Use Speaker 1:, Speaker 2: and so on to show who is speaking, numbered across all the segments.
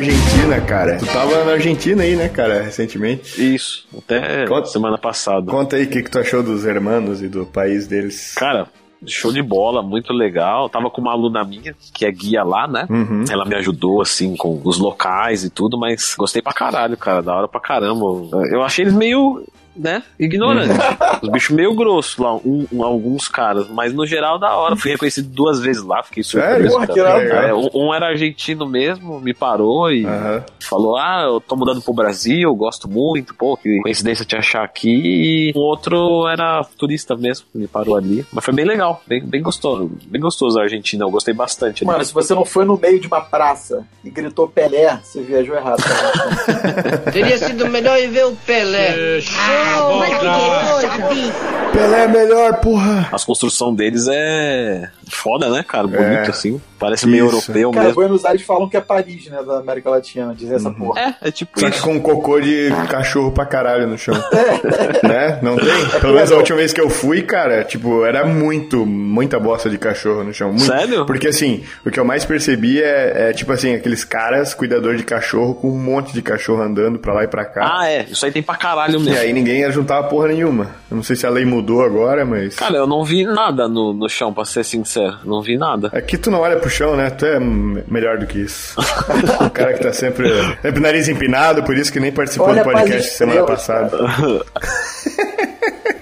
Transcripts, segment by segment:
Speaker 1: Argentina, cara. Tu tava na Argentina aí, né, cara, recentemente.
Speaker 2: Isso, até conta, semana passada.
Speaker 1: Conta aí o que, que tu achou dos hermanos e do país deles.
Speaker 2: Cara, show de bola, muito legal. Tava com uma aluna minha, que é guia lá, né?
Speaker 1: Uhum.
Speaker 2: Ela me ajudou, assim, com os locais e tudo, mas gostei pra caralho, cara. Da hora pra caramba. Eu achei eles meio né? Ignorante. Os bichos meio grossos lá, um, um, alguns caras, mas no geral da hora. Fui reconhecido duas vezes lá, fiquei surpreso. É, um, um, era argentino mesmo, me parou e
Speaker 1: uhum.
Speaker 2: falou: Ah, eu tô mudando pro Brasil, gosto muito, pô, que coincidência te achar aqui. E um outro era turista mesmo, me parou ali. Mas foi bem legal, bem, bem gostoso. Bem gostoso a Argentina, eu gostei bastante.
Speaker 3: Mano, ali. se você não foi no meio de uma praça e gritou Pelé, você viajou errado.
Speaker 4: Teria sido melhor ir ver o Pelé.
Speaker 1: Que Pelé é melhor, porra.
Speaker 2: A construção deles é foda, né, cara? Bonito é. assim. Parece meio isso. europeu
Speaker 3: cara,
Speaker 2: mesmo.
Speaker 3: Buenos Aires falam que é Paris, né, da América Latina, dizer essa uhum. porra.
Speaker 2: É, é tipo
Speaker 1: Só
Speaker 2: isso.
Speaker 1: que com um cocô de cachorro pra caralho no chão. É. né? Não tem? Pelo menos a última vez que eu fui, cara, tipo, era muito, muita bosta de cachorro no chão. Muito.
Speaker 2: Sério?
Speaker 1: Porque assim, o que eu mais percebi é, é, tipo assim, aqueles caras, cuidador de cachorro, com um monte de cachorro andando pra lá e pra cá.
Speaker 2: Ah, é. Isso aí tem pra caralho mesmo.
Speaker 1: E aí ninguém ia juntar porra nenhuma. Eu não sei se a lei mudou agora, mas.
Speaker 2: Cara, eu não vi nada no, no chão, pra ser sincero. Não vi nada.
Speaker 1: Aqui tu não olha pro chão, né? Tu é melhor do que isso. o cara que tá sempre, sempre nariz empinado, por isso que nem participou
Speaker 3: Olha
Speaker 1: do podcast semana passada.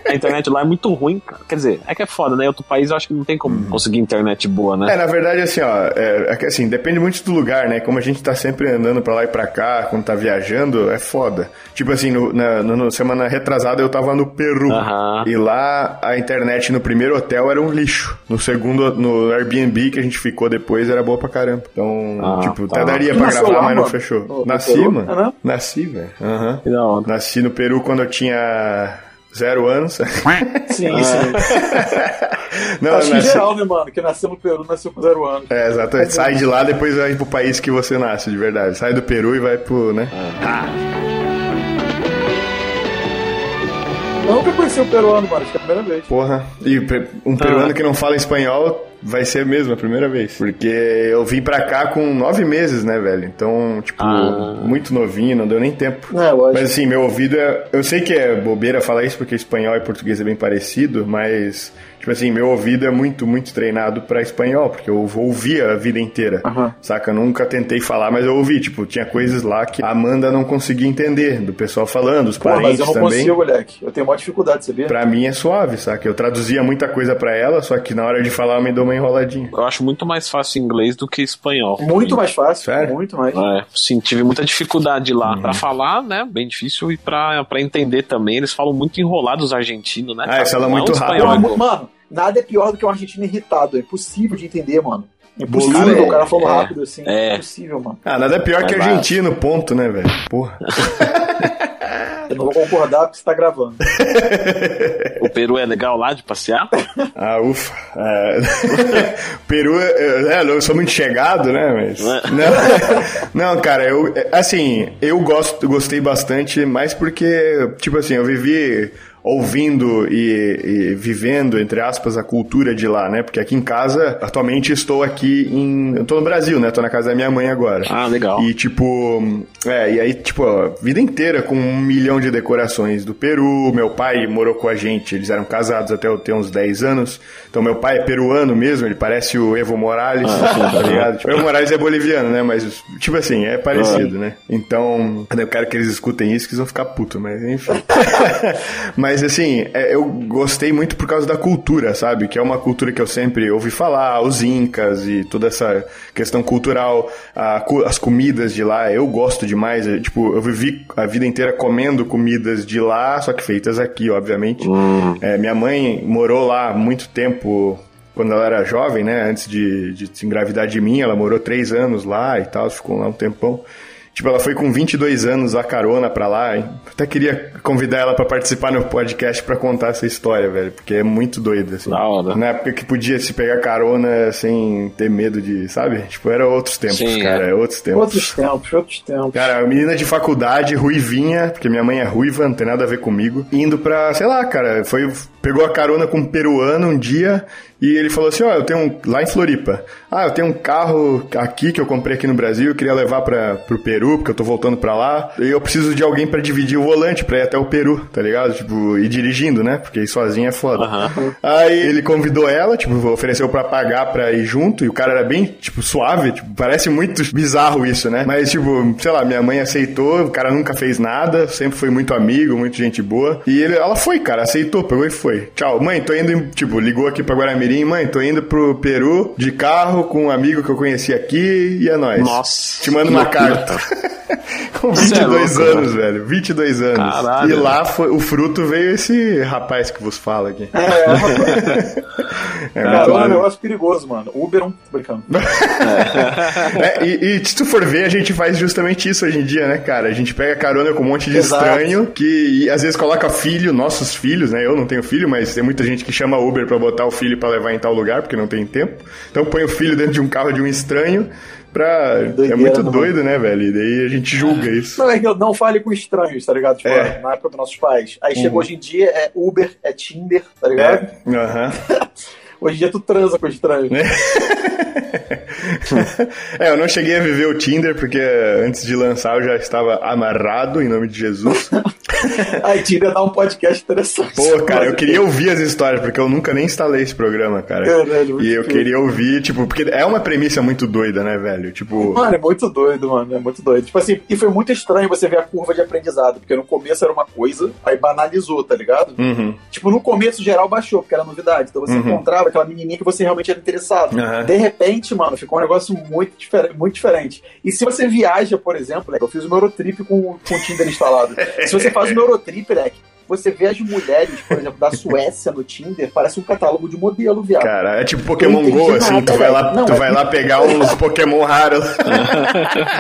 Speaker 2: a internet lá é muito ruim, cara. Quer dizer, é que é foda, né? Outro país eu acho que não tem como uhum. conseguir internet boa, né?
Speaker 1: É, na verdade, assim, ó, é, é, que assim, depende muito do lugar, né? Como a gente tá sempre andando pra lá e pra cá, quando tá viajando, é foda. Tipo assim, no, na, no, semana retrasada eu tava no Peru.
Speaker 2: Uhum.
Speaker 1: E lá a internet no primeiro hotel era um lixo. No segundo, no Airbnb que a gente ficou depois, era boa pra caramba. Então, ah, tipo, tá. até daria pra gravar, lá, mas não fechou. No, Nasci, no mano. Nasci, velho. Uhum. Nasci no Peru quando eu tinha Zero anos.
Speaker 3: Sim, ah. sim. Não, Acho nasce... geral, né, mano? Que nasceu no Peru, nasceu com zero anos.
Speaker 1: É, exatamente. Sai de lá, depois vai pro país que você nasce, de verdade. Sai do Peru e vai pro, né?
Speaker 3: Ah. Nunca conheci o peruano, mano. Acho que é a primeira vez.
Speaker 1: Porra. E um peruano ah. que não fala espanhol vai ser mesmo a primeira vez. Porque eu vim pra cá com nove meses, né, velho? Então, tipo, ah. muito novinho, não deu nem tempo.
Speaker 3: É,
Speaker 1: mas assim, meu ouvido é. Eu sei que é bobeira falar isso porque espanhol e português é bem parecido, mas Tipo assim, meu ouvido é muito, muito treinado para espanhol, porque eu ouvia a vida inteira,
Speaker 3: uhum.
Speaker 1: saca? Eu nunca tentei falar, mas eu ouvi. Tipo, tinha coisas lá que a Amanda não conseguia entender, do pessoal falando, os Pô, parentes também. mas eu não também. consigo,
Speaker 3: moleque. Eu tenho maior dificuldade, sabia?
Speaker 1: Pra mim é suave, saca? Eu traduzia muita coisa para ela, só que na hora de falar eu me dou uma enroladinha.
Speaker 2: Eu acho muito mais fácil inglês do que espanhol.
Speaker 3: Muito mais fácil.
Speaker 1: Sério?
Speaker 3: Muito mais.
Speaker 2: É, sim, tive muita dificuldade lá. Uhum. Pra falar, né? Bem difícil. E pra, pra entender também, eles falam muito enrolado os argentinos, né?
Speaker 1: Ah, é muito rápido.
Speaker 3: Mano, Nada é pior do que um argentino irritado. É impossível de entender, mano. É impossível, cara, o cara falou é, rápido assim. É. é impossível, mano.
Speaker 1: Ah, nada é pior é que argentino, ponto, né, velho? Porra.
Speaker 3: Eu não vou concordar porque você tá gravando.
Speaker 2: o Peru é legal lá de passear?
Speaker 1: Ah, ufa. É... Peru, é, eu sou muito chegado, né? Mas... Não, não, cara, eu, assim, eu gosto, gostei bastante, mais porque, tipo assim, eu vivi ouvindo e, e, vivendo, entre aspas, a cultura de lá, né? Porque aqui em casa, atualmente estou aqui em. Eu tô no Brasil, né? Tô na casa da minha mãe agora.
Speaker 2: Ah, legal.
Speaker 1: E tipo. É, e aí, tipo, a vida inteira com um milhão de decorações do Peru. Meu pai morou com a gente, eles eram casados até eu ter uns 10 anos. Então meu pai é peruano mesmo, ele parece o Evo Morales, ah, tá ligado? Tipo, o Evo Morales é boliviano, né? Mas, tipo assim, é parecido, ah. né? Então, eu quero que eles escutem isso, que eles vão ficar putos, mas enfim. mas Mas assim, é, eu gostei muito por causa da cultura, sabe? Que é uma cultura que eu sempre ouvi falar, os incas e toda essa questão cultural, a, as comidas de lá, eu gosto demais. É, tipo, eu vivi a vida inteira comendo comidas de lá, só que feitas aqui, obviamente.
Speaker 2: Hum.
Speaker 1: É, minha mãe morou lá muito tempo quando ela era jovem, né? Antes de, de se engravidar de mim, ela morou três anos lá e tal, ficou lá um tempão. Tipo, ela foi com 22 anos a carona pra lá. Hein? Até queria convidar ela para participar no podcast para contar essa história, velho, porque é muito doida, assim.
Speaker 2: Da hora.
Speaker 1: Na época que podia se pegar carona sem ter medo de, sabe? Tipo, era outros tempos, Sim, cara, é. outros tempos.
Speaker 3: Outros tempos, outros tempos.
Speaker 1: Cara, a menina de faculdade, ruivinha, porque minha mãe é ruiva, não tem nada a ver comigo, indo pra, sei lá, cara, foi pegou a carona com um peruano um dia e ele falou assim: Ó, oh, eu tenho um. Lá em Floripa. Ah, eu tenho um carro aqui que eu comprei aqui no Brasil, eu queria levar para pro Peru, porque eu tô voltando para lá. E eu preciso de alguém para dividir o volante pra ir até o Peru, tá ligado? Tipo, ir dirigindo, né? Porque ir sozinho é foda. Uhum. Aí ele convidou ela, tipo, ofereceu para pagar pra ir junto, e o cara era bem, tipo, suave, tipo, parece muito bizarro isso, né? Mas, tipo, sei lá, minha mãe aceitou, o cara nunca fez nada, sempre foi muito amigo, muito gente boa. E ele, ela foi, cara, aceitou, pegou e foi. Tchau, mãe, tô indo, tipo, ligou aqui pra Guaramirim Mirim, mãe, tô indo pro Peru de carro com um amigo que eu conheci aqui e é nóis.
Speaker 2: Nossa.
Speaker 1: Te mando uma carta. com 22 é louco, anos, velho. 22 anos. Caralho. E lá foi, o fruto veio esse rapaz que vos fala aqui. É, é,
Speaker 3: é Cara, é um negócio perigoso, mano. Uber é um. brincando.
Speaker 1: é, e, e, se tu for ver, a gente faz justamente isso hoje em dia, né, cara? A gente pega carona com um monte de Exato. estranho que e, às vezes coloca filho, nossos filhos, né? Eu não tenho filho, mas tem muita gente que chama Uber pra botar o filho pra levar em tal lugar, porque não tem tempo. Então põe o filho dentro de um carro de um estranho pra. Doideira, é muito doido, né, velho? E daí a gente julga isso.
Speaker 3: Não, é que não fale com estranhos, tá ligado? Tipo, é. na época dos nossos pais. Aí uhum. chegou hoje em dia, é Uber, é Tinder, tá ligado?
Speaker 1: É. Uhum.
Speaker 3: Hoje em dia tu transa com estranho.
Speaker 1: é, eu não cheguei a viver o Tinder, porque antes de lançar eu já estava amarrado em nome de Jesus.
Speaker 3: Aí Tinder dá um podcast interessante.
Speaker 1: Pô, cara, eu queria ouvir as histórias, porque eu nunca nem instalei esse programa, cara. Caralho, e eu queria ouvir, tipo, porque é uma premissa muito doida, né, velho? Tipo.
Speaker 3: Mano, é muito doido, mano. É muito doido. Tipo assim, e foi muito estranho você ver a curva de aprendizado, porque no começo era uma coisa, aí banalizou, tá ligado?
Speaker 1: Uhum.
Speaker 3: Tipo, no começo geral baixou, porque era novidade. Então você uhum. encontrava aquela menininha que você realmente era interessado. Uhum. De repente, mano, ficou um negócio muito, difer muito diferente. E se você viaja, por exemplo, né, eu fiz o meu Eurotrip com, com o Tinder instalado. se você faz o meu Eurotrip, né, você vê as mulheres, por exemplo, da Suécia no Tinder, parece um catálogo de modelo, viado.
Speaker 1: Cara, é tipo Pokémon GO, assim, nada, tu vai lá, não, tu é vai lá pegar uns Pokémon raros.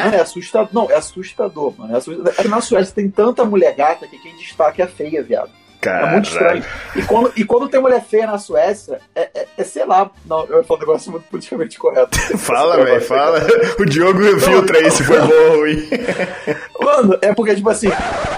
Speaker 3: Não, é assustador. Não, é assustador, mano. É assustador. É na Suécia tem tanta mulher gata que quem destaca é feia, viado.
Speaker 1: Caralho.
Speaker 3: É muito estranho. E quando, e quando tem mulher feia na Suécia, é, é, é sei lá. Não, eu falo um negócio muito politicamente correto.
Speaker 1: fala, velho, fala. O Diogo filtra aí se for bom ou ruim.
Speaker 3: Mano, é porque, tipo assim.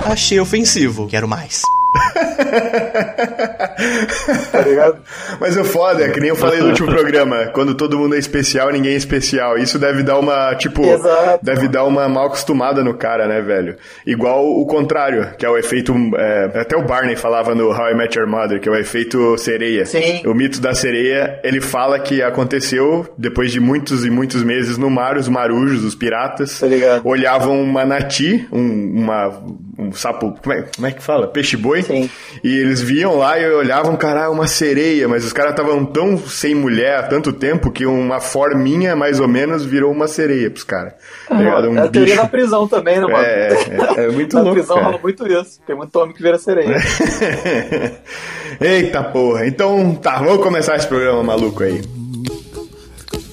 Speaker 5: Achei ofensivo. Quero mais
Speaker 3: tá ligado?
Speaker 1: Mas o foda é que nem eu falei no último programa, quando todo mundo é especial, ninguém é especial. Isso deve dar uma, tipo, Exato. deve dar uma mal acostumada no cara, né, velho? Igual o contrário, que é o efeito. É, até o Barney falava no How I Met Your Mother, que é o efeito sereia.
Speaker 3: Sim.
Speaker 1: O mito da sereia, ele fala que aconteceu depois de muitos e muitos meses no mar, os marujos, os piratas,
Speaker 3: tá
Speaker 1: olhavam um manati, um, uma, um sapo. Como é, como é que fala? Peixe-boi
Speaker 3: Sim.
Speaker 1: E eles viam lá e olhavam, cara, uma sereia, mas os caras estavam tão sem mulher há tanto tempo que uma forminha, mais ou menos, virou uma sereia pros caras.
Speaker 3: Tá um é a teoria da prisão também, né, mano?
Speaker 1: É, é, é muito Na louco. Na prisão
Speaker 3: rola muito isso. Tem muito homem que vira sereia.
Speaker 1: Eita porra. Então, tá, vamos começar esse programa maluco aí.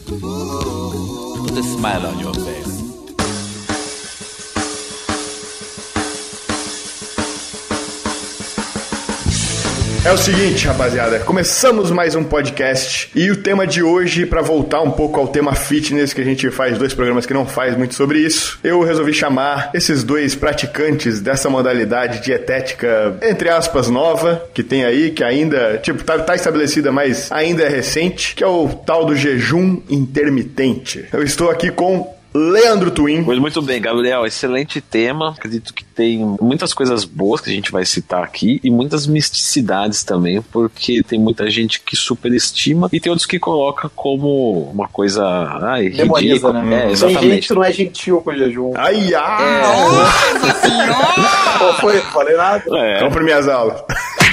Speaker 1: Put a smile on your É o seguinte, rapaziada, começamos mais um podcast e o tema de hoje, para voltar um pouco ao tema fitness, que a gente faz dois programas que não faz muito sobre isso, eu resolvi chamar esses dois praticantes dessa modalidade dietética, entre aspas, nova, que tem aí, que ainda, tipo, tá, tá estabelecida, mas ainda é recente, que é o tal do jejum intermitente. Eu estou aqui com Leandro Twin.
Speaker 2: Pois muito bem, Gabriel. Excelente tema. Acredito que tem muitas coisas boas que a gente vai citar aqui e muitas misticidades também, porque tem muita gente que superestima e tem outros que coloca como uma coisa. Ai,
Speaker 3: Demoniza, né? É, exatamente. Tem gente que não é gentil com o jejum.
Speaker 1: Ai, ai!
Speaker 3: É. Nossa senhora! Pô, foi, falei nada.
Speaker 1: É. Compre minhas aulas.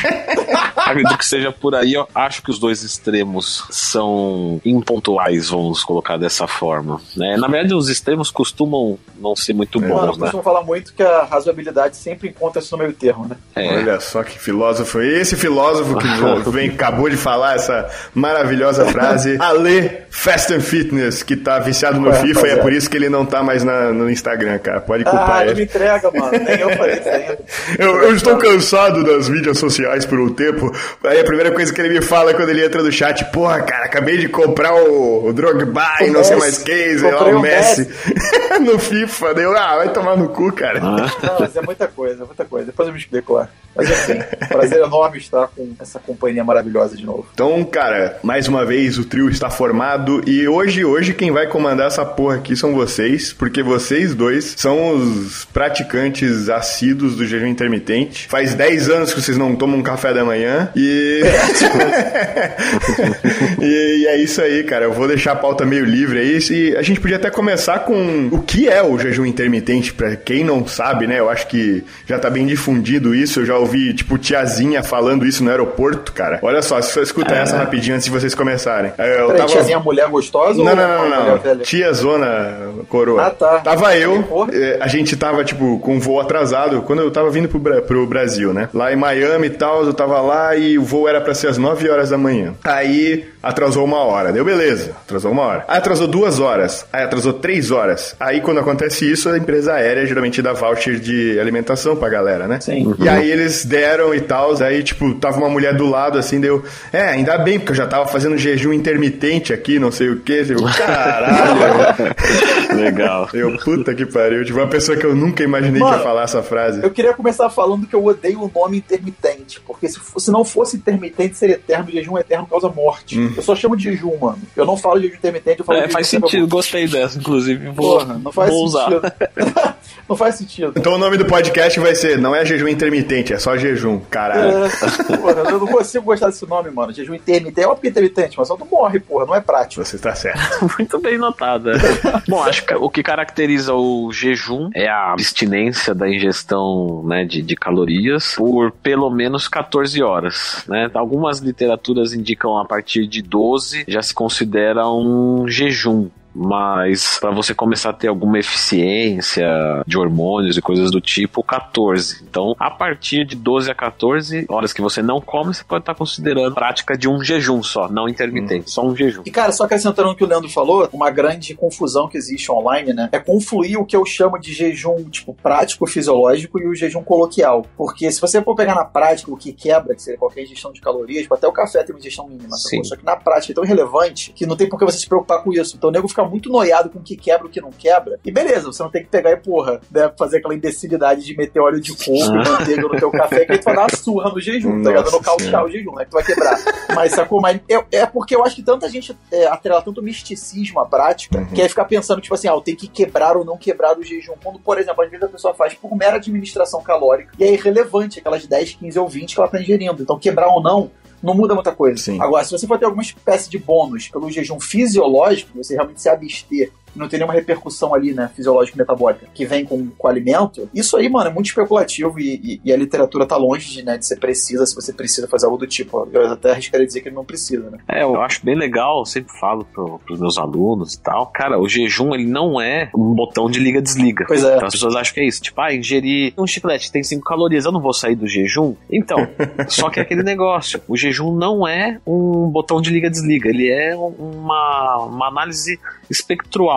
Speaker 2: acredito que seja por aí. Eu acho que os dois extremos são impontuais, vamos colocar dessa forma. Né? Na verdade, os extremos costumam não ser muito bons, Mano, né?
Speaker 3: costumam falar muito que a razoabilidade sempre encontra-se no meio termo, né?
Speaker 1: É. Olha só que filósofo. Esse filósofo que vem, acabou de falar essa maravilhosa frase. Ale Fast and Fitness, que tá viciado no FIFA e é por isso que ele não tá mais na, no Instagram, cara. Pode culpar ah,
Speaker 3: ele. me entrega, mano. Nem eu falei isso ainda.
Speaker 1: Eu, eu estou cansado das mídias sociais por um tempo. Aí a primeira coisa que ele me fala quando ele entra no chat, porra, cara, acabei de comprar o, o Drogba e não sei mais quem, lá, o Messi. Messi. no FIFA. Deu, ah, vai tomar no cu, cara.
Speaker 3: Ah. Não, mas é muita coisa, é muita coisa. Depois eu me explico lá. Mas enfim, prazer enorme estar com essa companhia maravilhosa de novo.
Speaker 1: Então, cara, mais uma vez o trio está formado e hoje, hoje quem vai comandar essa porra aqui são vocês, porque vocês dois são os praticantes assíduos do jejum intermitente. Faz 10 anos que vocês não tomam café da manhã e... e, e é isso aí, cara. Eu vou deixar a pauta meio livre aí e a gente podia até começar com o que é o jejum intermitente, para quem não sabe, né? Eu acho que já tá bem difundido isso, eu já ouvi, tipo, tiazinha falando isso no aeroporto, cara. Olha só, se você escuta ah. essa rapidinho antes de vocês começarem.
Speaker 3: É, eu Peraí, tava... tiazinha mulher gostosa
Speaker 1: não, ou não, não, não. Tia Zona Coroa.
Speaker 3: Ah, tá.
Speaker 1: Tava eu, é, a gente tava, tipo, com um voo atrasado, quando eu tava vindo pro, pro Brasil, né? Lá em Miami e tal, eu tava lá e o voo era pra ser às 9 horas da manhã. Aí atrasou uma hora. Deu beleza, atrasou uma hora. Aí atrasou duas horas. Aí atrasou três horas. Aí quando acontece isso, a empresa aérea geralmente dá voucher de alimentação pra galera, né?
Speaker 3: Sim.
Speaker 1: E aí eles deram e tal. Aí, tipo, tava uma mulher do lado assim, deu. É, ainda bem, porque eu já tava fazendo jejum intermitente aqui, não sei o que. Eu, caralho.
Speaker 2: Legal.
Speaker 1: Eu, puta que pariu. Tipo, uma pessoa que eu nunca imaginei Mano, que ia falar essa frase.
Speaker 3: Eu queria começar falando que eu odeio o nome intermitente. Porque se, se não fosse intermitente, seria eterno. Jejum eterno causa morte. Hum. Eu só chamo de jejum, mano. Eu não falo de jejum intermitente, eu falo
Speaker 2: é,
Speaker 3: de
Speaker 2: faz sentido, gostei dessa, inclusive. Vou, Porra,
Speaker 3: não faz
Speaker 2: vou
Speaker 3: sentido. usar. não faz sentido.
Speaker 1: Então o nome do podcast vai ser Não é jejum intermitente, é só jejum, caralho.
Speaker 3: É, porra, eu não consigo gostar desse nome, mano. Jejum intermitente é óbvio intermitente, mas só tu morre, porra, não é prático.
Speaker 1: Você está certo.
Speaker 2: Muito bem notado. Bom, acho que o que caracteriza o jejum é a abstinência da ingestão né, de, de calorias por pelo menos 14 horas. Né? Algumas literaturas indicam a partir de 12 já se considera um jejum mas para você começar a ter alguma eficiência de hormônios e coisas do tipo, 14. Então, a partir de 12 a 14 horas que você não come, você pode estar considerando prática de um jejum só, não intermitente, hum. só um jejum.
Speaker 3: E cara, só acrescentando o que o Leandro falou, uma grande confusão que existe online, né, é confluir o que eu chamo de jejum, tipo, prático, fisiológico e o jejum coloquial. Porque se você for pegar na prática o que quebra, que seria qualquer ingestão de calorias, tipo, até o café tem uma ingestão mínima, só que na prática é tão irrelevante que não tem por que você se preocupar com isso. Então o nego fica muito noiado com o que quebra e o que não quebra. E beleza, você não tem que pegar e, porra, né, fazer aquela imbecilidade de meter óleo de coco e ah. manteiga no teu café, que aí tu vai dar uma surra no jejum, tá ligado? Nocautear o jejum, né? Que tu vai quebrar. Mas sacou? Mas é, é porque eu acho que tanta gente é, atrela tanto misticismo à prática, uhum. que aí ficar pensando, tipo assim, ah, eu tenho que quebrar ou não quebrar o jejum. Quando, por exemplo, às vezes a pessoa faz por mera administração calórica e é irrelevante aquelas 10, 15 ou 20 que ela tá ingerindo. Então, quebrar ou não, não muda muita coisa.
Speaker 1: Sim.
Speaker 3: Agora, se você for ter alguma espécie de bônus pelo jejum fisiológico, você realmente se abster não tem nenhuma repercussão ali, né, fisiológica e metabólica, que vem com, com o alimento, isso aí, mano, é muito especulativo e, e, e, a literatura tá longe de, né, de ser precisa, se você precisa fazer algo do tipo. Eu até arriscaria dizer que ele não precisa, né?
Speaker 2: É, eu acho bem legal, eu sempre falo pro, pros meus alunos e tal. Cara, o jejum, ele não é um botão de liga-desliga.
Speaker 3: Pois é.
Speaker 2: Então as pessoas acham que é isso. Tipo, ah, ingerir um chiclete tem 5 calorias, eu não vou sair do jejum. Então, só que é aquele negócio. O jejum não é um botão de liga-desliga, ele é uma, uma análise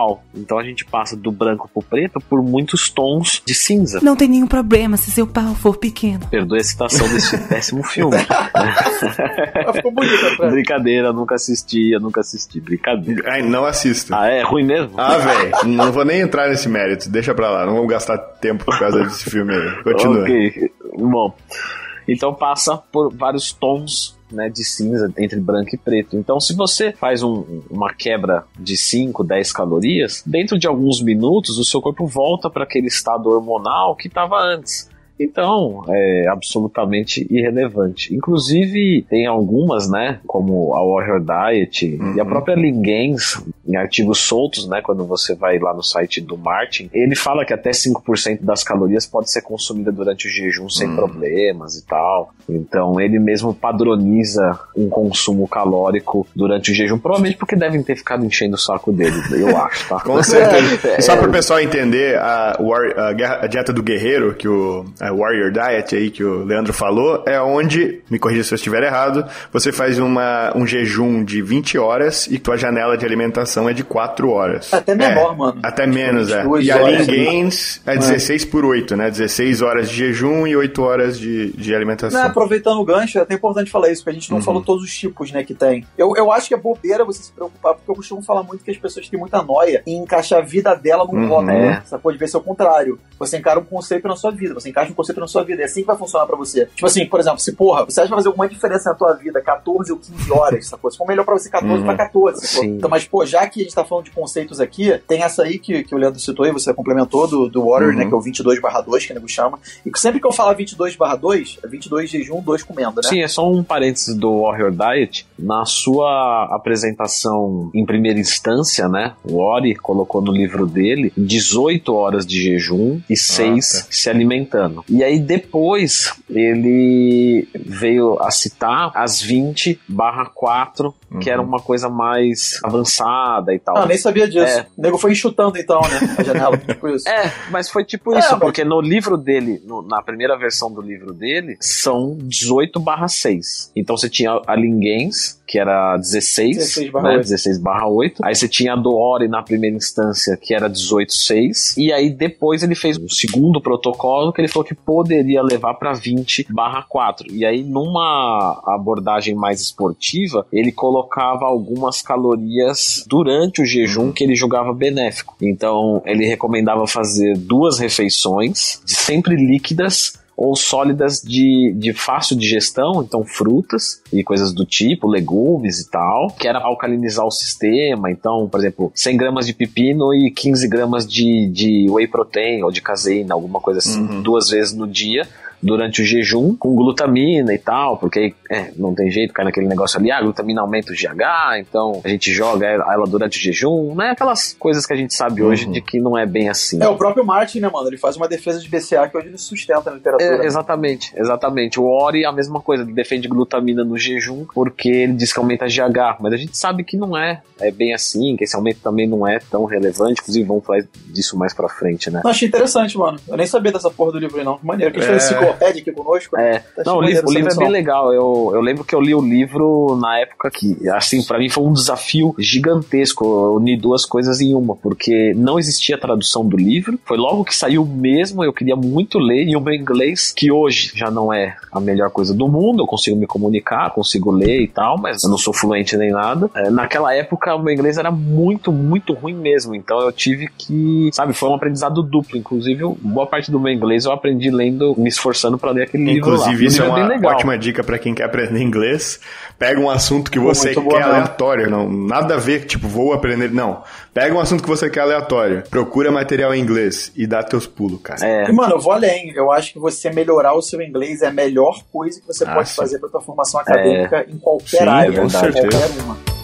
Speaker 2: espectrual. Então a gente passa do branco pro preto por muitos tons de cinza.
Speaker 6: Não tem nenhum problema se seu pau for pequeno.
Speaker 2: Perdoe a citação desse péssimo filme.
Speaker 3: Ficou bonita,
Speaker 2: Brincadeira, nunca assisti, eu nunca assisti. Brincadeira.
Speaker 1: Ai, não assista.
Speaker 2: Ah, é? Ruim mesmo?
Speaker 1: Ah, velho, não vou nem entrar nesse mérito. Deixa pra lá, não vamos gastar tempo por causa desse filme aí. Continua.
Speaker 2: Ok, bom. Então passa por vários tons né, de cinza entre branco e preto. Então, se você faz um, uma quebra de 5, 10 calorias, dentro de alguns minutos o seu corpo volta para aquele estado hormonal que estava antes. Então, é absolutamente irrelevante. Inclusive, tem algumas, né, como a Warrior Diet uhum. e a uhum. própria Lingains, em artigos soltos, né, quando você vai lá no site do Martin, ele fala que até 5% das calorias pode ser consumida durante o jejum sem uhum. problemas e tal. Então, ele mesmo padroniza um consumo calórico durante o jejum, provavelmente porque devem ter ficado enchendo o saco dele, eu acho, tá?
Speaker 1: Com certeza. É, Só para o pessoal entender, a, a, a, dieta do guerreiro, que o Warrior Diet aí que o Leandro falou, é onde, me corrija se eu estiver errado, você faz uma, um jejum de 20 horas e tua janela de alimentação é de 4 horas.
Speaker 3: Até menor, é, mano.
Speaker 1: Até menos, é. E a Lean Gains é 16 por 8, né? 16 horas de jejum e 8 horas de, de alimentação.
Speaker 3: Não, aproveitando o gancho, é até importante falar isso, porque a gente não uhum. falou todos os tipos, né, que tem. Eu, eu acho que é bobeira você se preocupar, porque eu costumo falar muito que as pessoas têm muita noia em encaixar a vida dela num uhum. rótulo, né? Você pode ver ser o contrário. Você encara um conceito na sua vida, você encaixa um conceito na sua vida, é assim que vai funcionar pra você. Tipo assim, por exemplo, se porra, você acha que vai fazer alguma diferença na tua vida 14 ou 15 horas, sacou? Se for melhor pra você 14, uhum. pra 14, sacou? Então, mas, pô, já que a gente tá falando de conceitos aqui, tem essa aí que, que o Leandro citou aí, você complementou do, do Warrior, né, uhum. né, que é o 22 2, que o nego chama. E sempre que eu falo 22 2, é 22 jejum, 2 comendo, né?
Speaker 2: Sim, é só um parênteses do Warrior Diet. Na sua apresentação em primeira instância, né, o Ori colocou no livro dele 18 horas de jejum e 6 ah, tá. se alimentando. E aí depois ele veio a citar as 20 barra 4, uhum. que era uma coisa mais avançada e tal.
Speaker 3: Ah, nem sabia disso. É. O nego foi enxutando então, né? A janela, tipo isso.
Speaker 2: É, mas foi tipo é, isso, mas... porque no livro dele, no, na primeira versão do livro dele, são 18 barra 6. Então você tinha a Linguens, que era 16, 16 barra, né, 8. 16 barra 8. Aí você tinha a Doori na primeira instância, que era 18.6. E aí depois ele fez um segundo protocolo que ele falou que poderia levar para 20 barra 4. E aí numa abordagem mais esportiva, ele colocava algumas calorias durante o jejum que ele julgava benéfico. Então ele recomendava fazer duas refeições, sempre líquidas, ou sólidas de, de fácil digestão, então frutas e coisas do tipo, legumes e tal, que era alcalinizar o sistema. Então, por exemplo, 100 gramas de pepino e 15 gramas de, de whey protein ou de caseína, alguma coisa assim, uhum. duas vezes no dia durante o jejum com glutamina e tal, porque é, não tem jeito, cai naquele negócio ali, ah, glutamina aumenta o GH, então a gente joga ela durante o jejum, né? Aquelas coisas que a gente sabe hoje uhum. de que não é bem assim.
Speaker 3: É, o próprio Martin, né, mano? Ele faz uma defesa de BCA que hoje ele sustenta na literatura.
Speaker 2: É, exatamente, exatamente. O Ori, a mesma coisa, ele defende glutamina no jejum porque ele diz que aumenta GH, mas a gente sabe que não é, é bem assim, que esse aumento também não é tão relevante, inclusive vamos falar disso mais pra frente, né?
Speaker 3: Eu achei interessante, mano. Eu nem sabia dessa porra do livro aí, não. Maneiro, que a gente é... enciclopédia aqui conosco.
Speaker 2: É. Tá não, o livro, o livro é bem legal. Eu, eu lembro que eu li o livro na época que, assim, para mim foi um desafio gigantesco. Eu uni duas coisas em uma, porque não existia tradução do livro. Foi logo que saiu mesmo, eu queria muito ler, e o meu inglês, que hoje já não é a melhor coisa do mundo, eu consigo me comunicar, consigo ler e tal, mas eu não sou fluente nem nada. É, naquela época, o meu inglês era muito, muito ruim mesmo. Então eu tive que, sabe, foi um aprendizado duplo. Inclusive, boa parte do meu inglês eu aprendi lendo, me esforçando para ler aquele livro
Speaker 1: Inclusive,
Speaker 2: isso
Speaker 1: é, é uma ótima dica para quem quer aprender inglês. Pega um assunto que você quer aleatório, não, nada a ver, tipo, vou aprender, não. Pega um assunto que você quer aleatório, procura material em inglês e dá teus pulos, cara.
Speaker 3: É. E, mano, eu vou além. Eu acho que você melhorar o seu inglês é a melhor coisa que você ah, pode sim. fazer para tua formação acadêmica é. em qualquer sim, área, com certeza. qualquer uma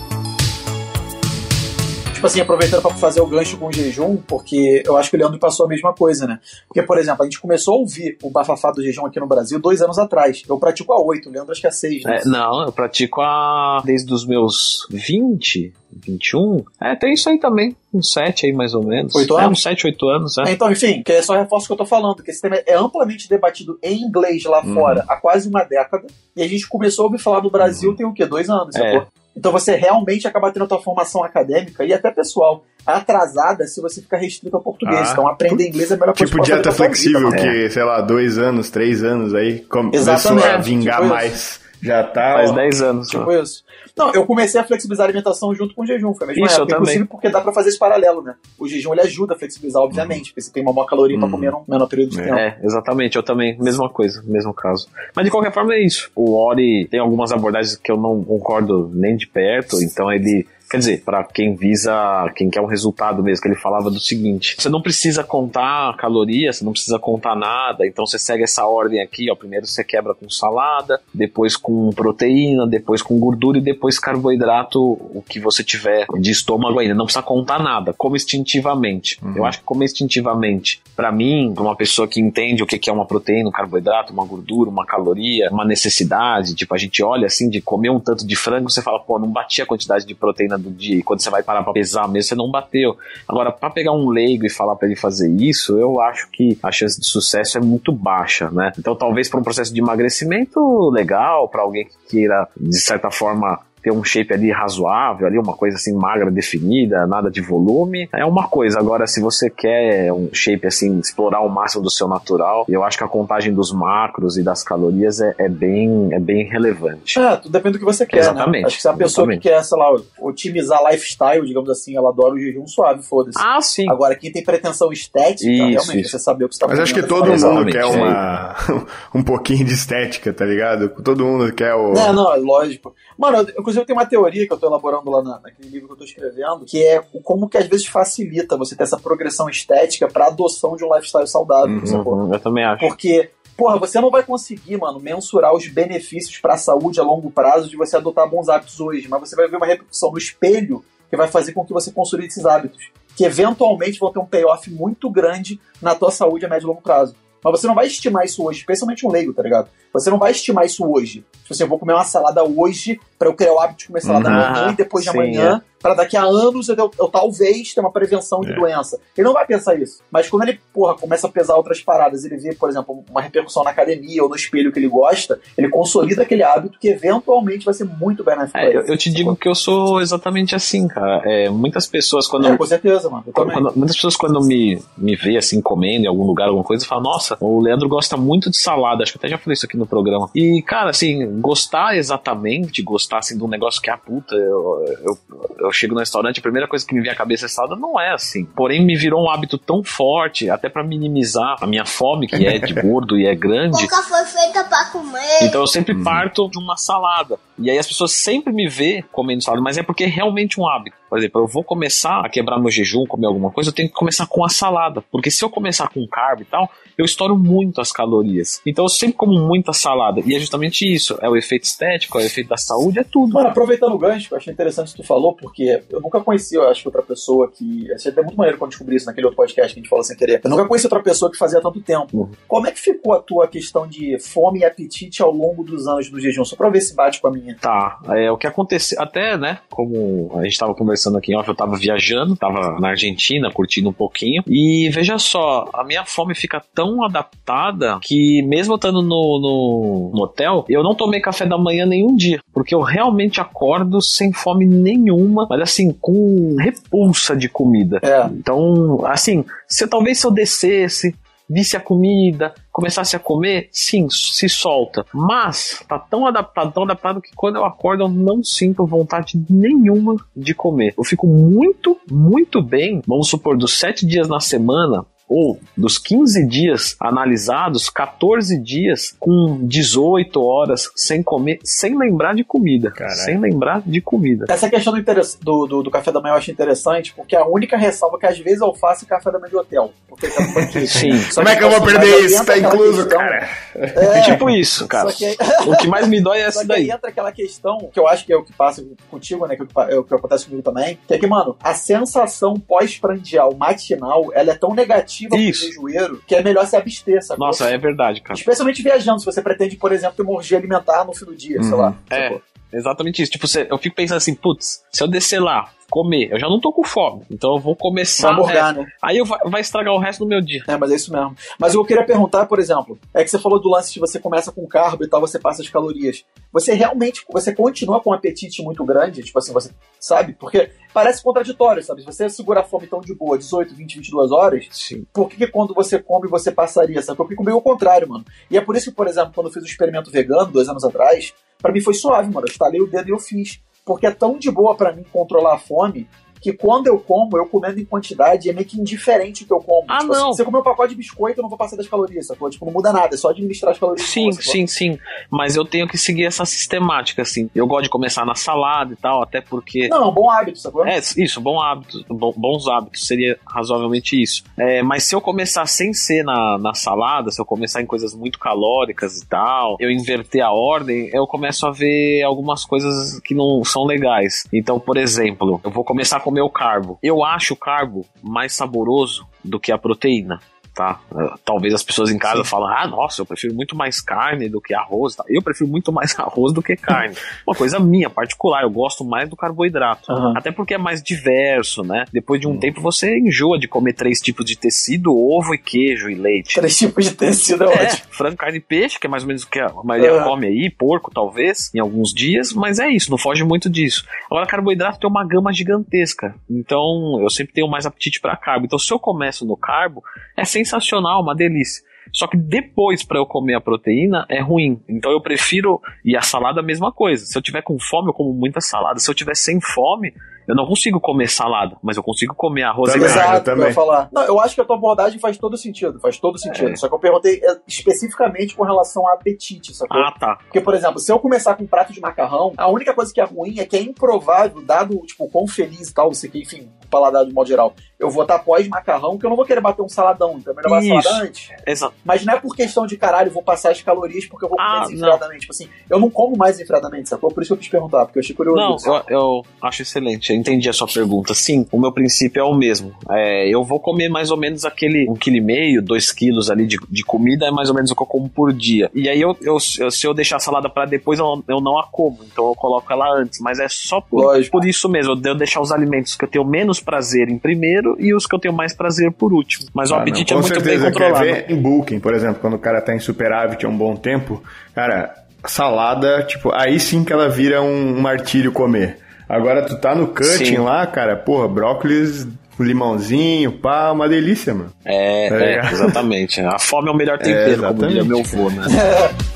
Speaker 3: tipo assim, aproveitando para fazer o gancho com o jejum, porque eu acho que o Leandro passou a mesma coisa, né? Porque, por exemplo, a gente começou a ouvir o bafafá do jejum aqui no Brasil dois anos atrás. Eu pratico há oito, o Leandro acho que há seis, né?
Speaker 2: É, não, eu pratico há desde os meus 20, 21. É, tem isso aí também. Uns 7 aí, mais ou menos.
Speaker 3: 8 anos? É,
Speaker 2: uns 7, 8 anos, é.
Speaker 3: é. Então, enfim, que é só reforço que eu tô falando, que esse tema é amplamente debatido em inglês lá uhum. fora há quase uma década. E a gente começou a ouvir falar do Brasil uhum. tem o quê? Dois anos, é. Então você realmente acaba tendo a tua formação acadêmica e até pessoal atrasada se você ficar restrito ao português. Ah, então aprender inglês é a melhor
Speaker 1: coisa Tipo dieta flexível, vida, que, sei lá, dois anos, três anos aí, começou a vingar tipo mais. Já tá.
Speaker 2: Faz 10 anos.
Speaker 3: Tipo ó. isso. Não, eu comecei a flexibilizar a alimentação junto com o jejum. Foi a mesma Isso, época, inclusive porque dá pra fazer esse paralelo, né? O jejum ele ajuda a flexibilizar, obviamente, porque você tem uma maior caloria uhum. pra comer num menor período de é. tempo.
Speaker 2: É, exatamente. Eu também, mesma coisa, mesmo caso. Mas de qualquer forma é isso. O Ori tem algumas abordagens que eu não concordo nem de perto, então ele Quer dizer, para quem visa, quem quer um resultado mesmo, que ele falava do seguinte: você não precisa contar calorias, você não precisa contar nada, então você segue essa ordem aqui, ó. Primeiro você quebra com salada, depois com proteína, depois com gordura e depois carboidrato, o que você tiver de estômago ainda. Não precisa contar nada, como instintivamente. Uhum. Eu acho que comer instintivamente, para mim, pra uma pessoa que entende o que é uma proteína, um carboidrato, uma gordura, uma caloria, uma necessidade, tipo, a gente olha assim de comer um tanto de frango, você fala, pô, não bati a quantidade de proteína do dia. E quando você vai parar pra pesar mesmo, você não bateu. Agora, para pegar um leigo e falar para ele fazer isso, eu acho que a chance de sucesso é muito baixa, né? Então, talvez para um processo de emagrecimento legal, para alguém que queira, de certa forma, ter um shape ali razoável, ali uma coisa assim magra, definida, nada de volume, é uma coisa. Agora, se você quer um shape assim, explorar o máximo do seu natural, eu acho que a contagem dos macros e das calorias é, é bem, é bem relevante.
Speaker 3: É, tudo depende do que você quer, né?
Speaker 2: Exatamente.
Speaker 3: Né? Acho que se a pessoa exatamente. que quer, sei lá, otimizar lifestyle, digamos assim, ela adora o jejum suave, foda-se.
Speaker 2: Ah, sim.
Speaker 3: Agora, quem tem pretensão estética, isso, realmente, isso. você saber o que você tá
Speaker 1: Mas acho que todo mundo quer uma, um pouquinho de estética, tá ligado? Todo mundo quer o...
Speaker 3: É, não, é lógico. Mano, inclusive tem uma teoria que eu tô elaborando lá na, naquele livro que eu tô escrevendo, que é como que às vezes facilita você ter essa progressão estética pra adoção de um lifestyle saudável.
Speaker 2: Uhum, eu também acho.
Speaker 3: Porque Porra, você não vai conseguir, mano, mensurar os benefícios para a saúde a longo prazo de você adotar bons hábitos hoje, mas você vai ver uma repercussão no espelho que vai fazer com que você consolide esses hábitos, que eventualmente vão ter um payoff muito grande na tua saúde a médio e longo prazo. Mas você não vai estimar isso hoje, especialmente um leigo, tá ligado? Você não vai estimar isso hoje. Tipo assim, eu vou comer uma salada hoje para eu criar o hábito de comer salada uhum, amanhã e depois de sim, amanhã. É para daqui a anos eu, eu, talvez ter uma prevenção de é. doença. Ele não vai pensar isso. Mas quando ele, porra, começa a pesar outras paradas, ele vê, por exemplo, uma repercussão na academia ou no espelho que ele gosta, ele consolida aquele hábito que eventualmente vai ser muito benéfico.
Speaker 2: É, eu, eu, te digo que eu sou exatamente assim, cara. É, muitas pessoas quando.
Speaker 3: É, com certeza, mano.
Speaker 2: Quando, quando, muitas pessoas quando me, me vê assim comendo em algum lugar, alguma coisa, falam, nossa, o Leandro gosta muito de salada. Acho que até já falei isso aqui no programa. E, cara, assim, gostar exatamente, gostar assim de um negócio que é a puta, eu, eu, eu chego no restaurante, a primeira coisa que me vem à cabeça é salada, não é assim. Porém, me virou um hábito tão forte, até para minimizar a minha fome, que é de gordo e é grande.
Speaker 7: Nunca foi feita pra comer.
Speaker 2: Então eu sempre uhum. parto de uma salada. E aí as pessoas sempre me vê comendo salada, mas é porque é realmente um hábito. Por exemplo, eu vou começar a quebrar meu jejum, comer alguma coisa, eu tenho que começar com a salada. Porque se eu começar com carbo e tal, eu estouro muito as calorias. Então eu sempre como muita salada. E é justamente isso. É o efeito estético, é o efeito da saúde, é tudo.
Speaker 3: Mano, aproveitando o gancho, eu achei interessante o que tu falou, porque eu nunca conheci, eu acho, outra pessoa que. Achei até muito maneiro quando descobri isso naquele outro podcast que a gente falou sem querer. Eu nunca conheci outra pessoa que fazia tanto tempo. Uhum. Como é que ficou a tua questão de fome e apetite ao longo dos anos do jejum? Só pra ver se bate com a minha.
Speaker 2: Tá. É o que aconteceu. Até, né? Como a gente tava conversando aqui em off, eu tava viajando, tava na Argentina, curtindo um pouquinho. E veja só, a minha fome fica tão adaptada que, mesmo estando no, no, no hotel, eu não tomei café da manhã nenhum dia. Porque eu realmente acordo sem fome nenhuma, mas assim, com repulsa de comida.
Speaker 3: É.
Speaker 2: Então, assim, se talvez se eu descesse, visse a comida, começasse a comer, sim, se solta. Mas tá tão adaptado, tão adaptado que quando eu acordo eu não sinto vontade nenhuma de comer. Eu fico muito, muito bem. Vamos supor, dos sete dias na semana, ou dos 15 dias analisados, 14 dias com 18 horas sem comer, sem lembrar de comida. Caralho. Sem lembrar de comida.
Speaker 3: Essa questão do, do, do, do, café da manhã eu acho interessante, porque a única ressalva é que às vezes eu faço café da manhã de hotel. Porque tá
Speaker 2: Sim.
Speaker 1: Como é que eu vou perder isso? Tá incluso, questão, cara.
Speaker 2: É, tipo isso, cara. Que... o que mais me dói é essa daí.
Speaker 3: entra aquela questão, que eu acho que é o que passa contigo, né? Que é o que acontece comigo também, que é que, mano, a sensação pós-prandial matinal, ela é tão negativa
Speaker 2: isso.
Speaker 3: prejueiro que é melhor se abster, sabe?
Speaker 2: Nossa, é verdade, cara.
Speaker 3: Especialmente viajando, se você pretende, por exemplo, ter uma orgia alimentar no fim do dia, uhum. sei lá.
Speaker 2: É. Exatamente isso. Tipo, eu fico pensando assim, putz, se eu descer lá, comer. Eu já não tô com fome, então eu vou começar.
Speaker 3: Vai morgar, é, né?
Speaker 2: Aí eu vai, vai estragar o resto do meu dia.
Speaker 3: É, mas é isso mesmo. Mas eu queria perguntar, por exemplo, é que você falou do lance de você começa com carbo e tal, você passa as calorias. Você realmente, você continua com um apetite muito grande? Tipo assim, você sabe? Porque parece contraditório, sabe? Se você segura a fome tão de boa, 18, 20, 22 horas,
Speaker 2: Sim.
Speaker 3: por que, que quando você come você passaria? Sabe? Porque comigo é o contrário, mano. E é por isso que, por exemplo, quando eu fiz o experimento vegano, dois anos atrás, para mim foi suave, mano. Eu estalei o dedo e eu fiz. Porque é tão de boa para mim controlar a fome porque quando eu como, eu comendo em quantidade, é meio que indiferente o que eu como.
Speaker 2: Ah,
Speaker 3: tipo,
Speaker 2: não.
Speaker 3: Se você comer um pacote de biscoito, eu não vou passar das calorias, sacou? Tipo, não muda nada, é só administrar as calorias.
Speaker 2: Sim,
Speaker 3: sacou?
Speaker 2: sim, sim. Mas eu tenho que seguir essa sistemática, assim. Eu gosto de começar na salada e tal, até porque.
Speaker 3: Não, é bom hábito, sacou?
Speaker 2: É, isso, bom hábito, bons hábitos, seria razoavelmente isso. É, mas se eu começar sem ser na, na salada, se eu começar em coisas muito calóricas e tal, eu inverter a ordem, eu começo a ver algumas coisas que não são legais. Então, por exemplo, eu vou começar a comer o carbo. Eu acho o carbo mais saboroso do que a proteína. Tá? Talvez as pessoas em casa falem, ah, nossa, eu prefiro muito mais carne do que arroz. Tá? Eu prefiro muito mais arroz do que carne. Uma coisa minha, particular, eu gosto mais do carboidrato.
Speaker 3: Aham.
Speaker 2: Até porque é mais diverso, né? Depois de um tempo você enjoa de comer três tipos de tecido, ovo e queijo e leite.
Speaker 3: Três tipos de tecido é,
Speaker 2: É,
Speaker 3: ótimo.
Speaker 2: frango, carne e peixe, que é mais ou menos o que a maioria
Speaker 3: Ah.
Speaker 2: come aí, porco talvez, em alguns dias, mas é isso, não foge muito disso. Agora, carboidrato tem uma gama gigantesca, então eu sempre tenho mais apetite para carbo. Então, se eu começo no carbo, é sensacional, uma delícia. Só que depois, para eu comer a proteína, é ruim. Então eu prefiro. E a salada, a mesma coisa. Se eu tiver com fome, eu como muita salada. Se eu tiver sem fome, eu não consigo comer salada, mas eu consigo comer arroz e
Speaker 1: Também.
Speaker 2: carne.
Speaker 3: Exato,
Speaker 1: também.
Speaker 3: eu ia falar. Não, eu acho que a tua abordagem faz todo sentido, faz todo sentido.
Speaker 2: É.
Speaker 3: Só que eu perguntei é, especificamente com relação a apetite, sacou?
Speaker 2: Ah, tá.
Speaker 3: Porque, por exemplo, se eu começar com um prato de macarrão, a única coisa que é ruim é que é improvável, dado, tipo, quão feliz e tal, você que, enfim, paladar de modo geral, eu vou estar pós-macarrão, que eu não vou querer bater um saladão, então é melhor bater salada antes.
Speaker 2: Exato.
Speaker 3: Mas não é por questão de caralho, vou passar as calorias porque eu vou comer
Speaker 2: Ah,
Speaker 3: desenfreadamente. Tipo assim, eu não como mais desenfreadamente, sacou? Por isso que eu quis perguntar, porque eu achei curioso.
Speaker 2: Não, eu, eu acho excelente. Eu entendi a sua pergunta. Sim, o meu princípio é o mesmo. É, eu vou comer mais ou menos aquele um quilo e meio, dois quilos ali de, de comida, é mais ou menos o que eu como por dia. E aí, eu, eu- se eu deixar a salada pra depois, eu, eu não a como. Então eu coloco ela antes. Mas é só por,
Speaker 3: Lógico.
Speaker 2: por isso mesmo. Eu deixar os alimentos que eu tenho menos prazer em primeiro e os que eu tenho mais prazer por último. Mas o
Speaker 1: Ah, não,
Speaker 2: apetite é muito bem
Speaker 1: certeza,
Speaker 2: controlado.
Speaker 1: Quer ver em Booking, por exemplo, quando o cara tá em superávit há um bom tempo, cara, salada, tipo, aí sim que ela vira um martírio comer. Agora tu tá no cutting
Speaker 2: Sim.
Speaker 1: lá, cara, porra, brócolis, limãozinho, pá, uma delícia, mano.
Speaker 2: É,
Speaker 1: Tá
Speaker 2: é, exatamente. A fome é o melhor tempero, como
Speaker 1: exatamente.
Speaker 2: diria meu avô, né?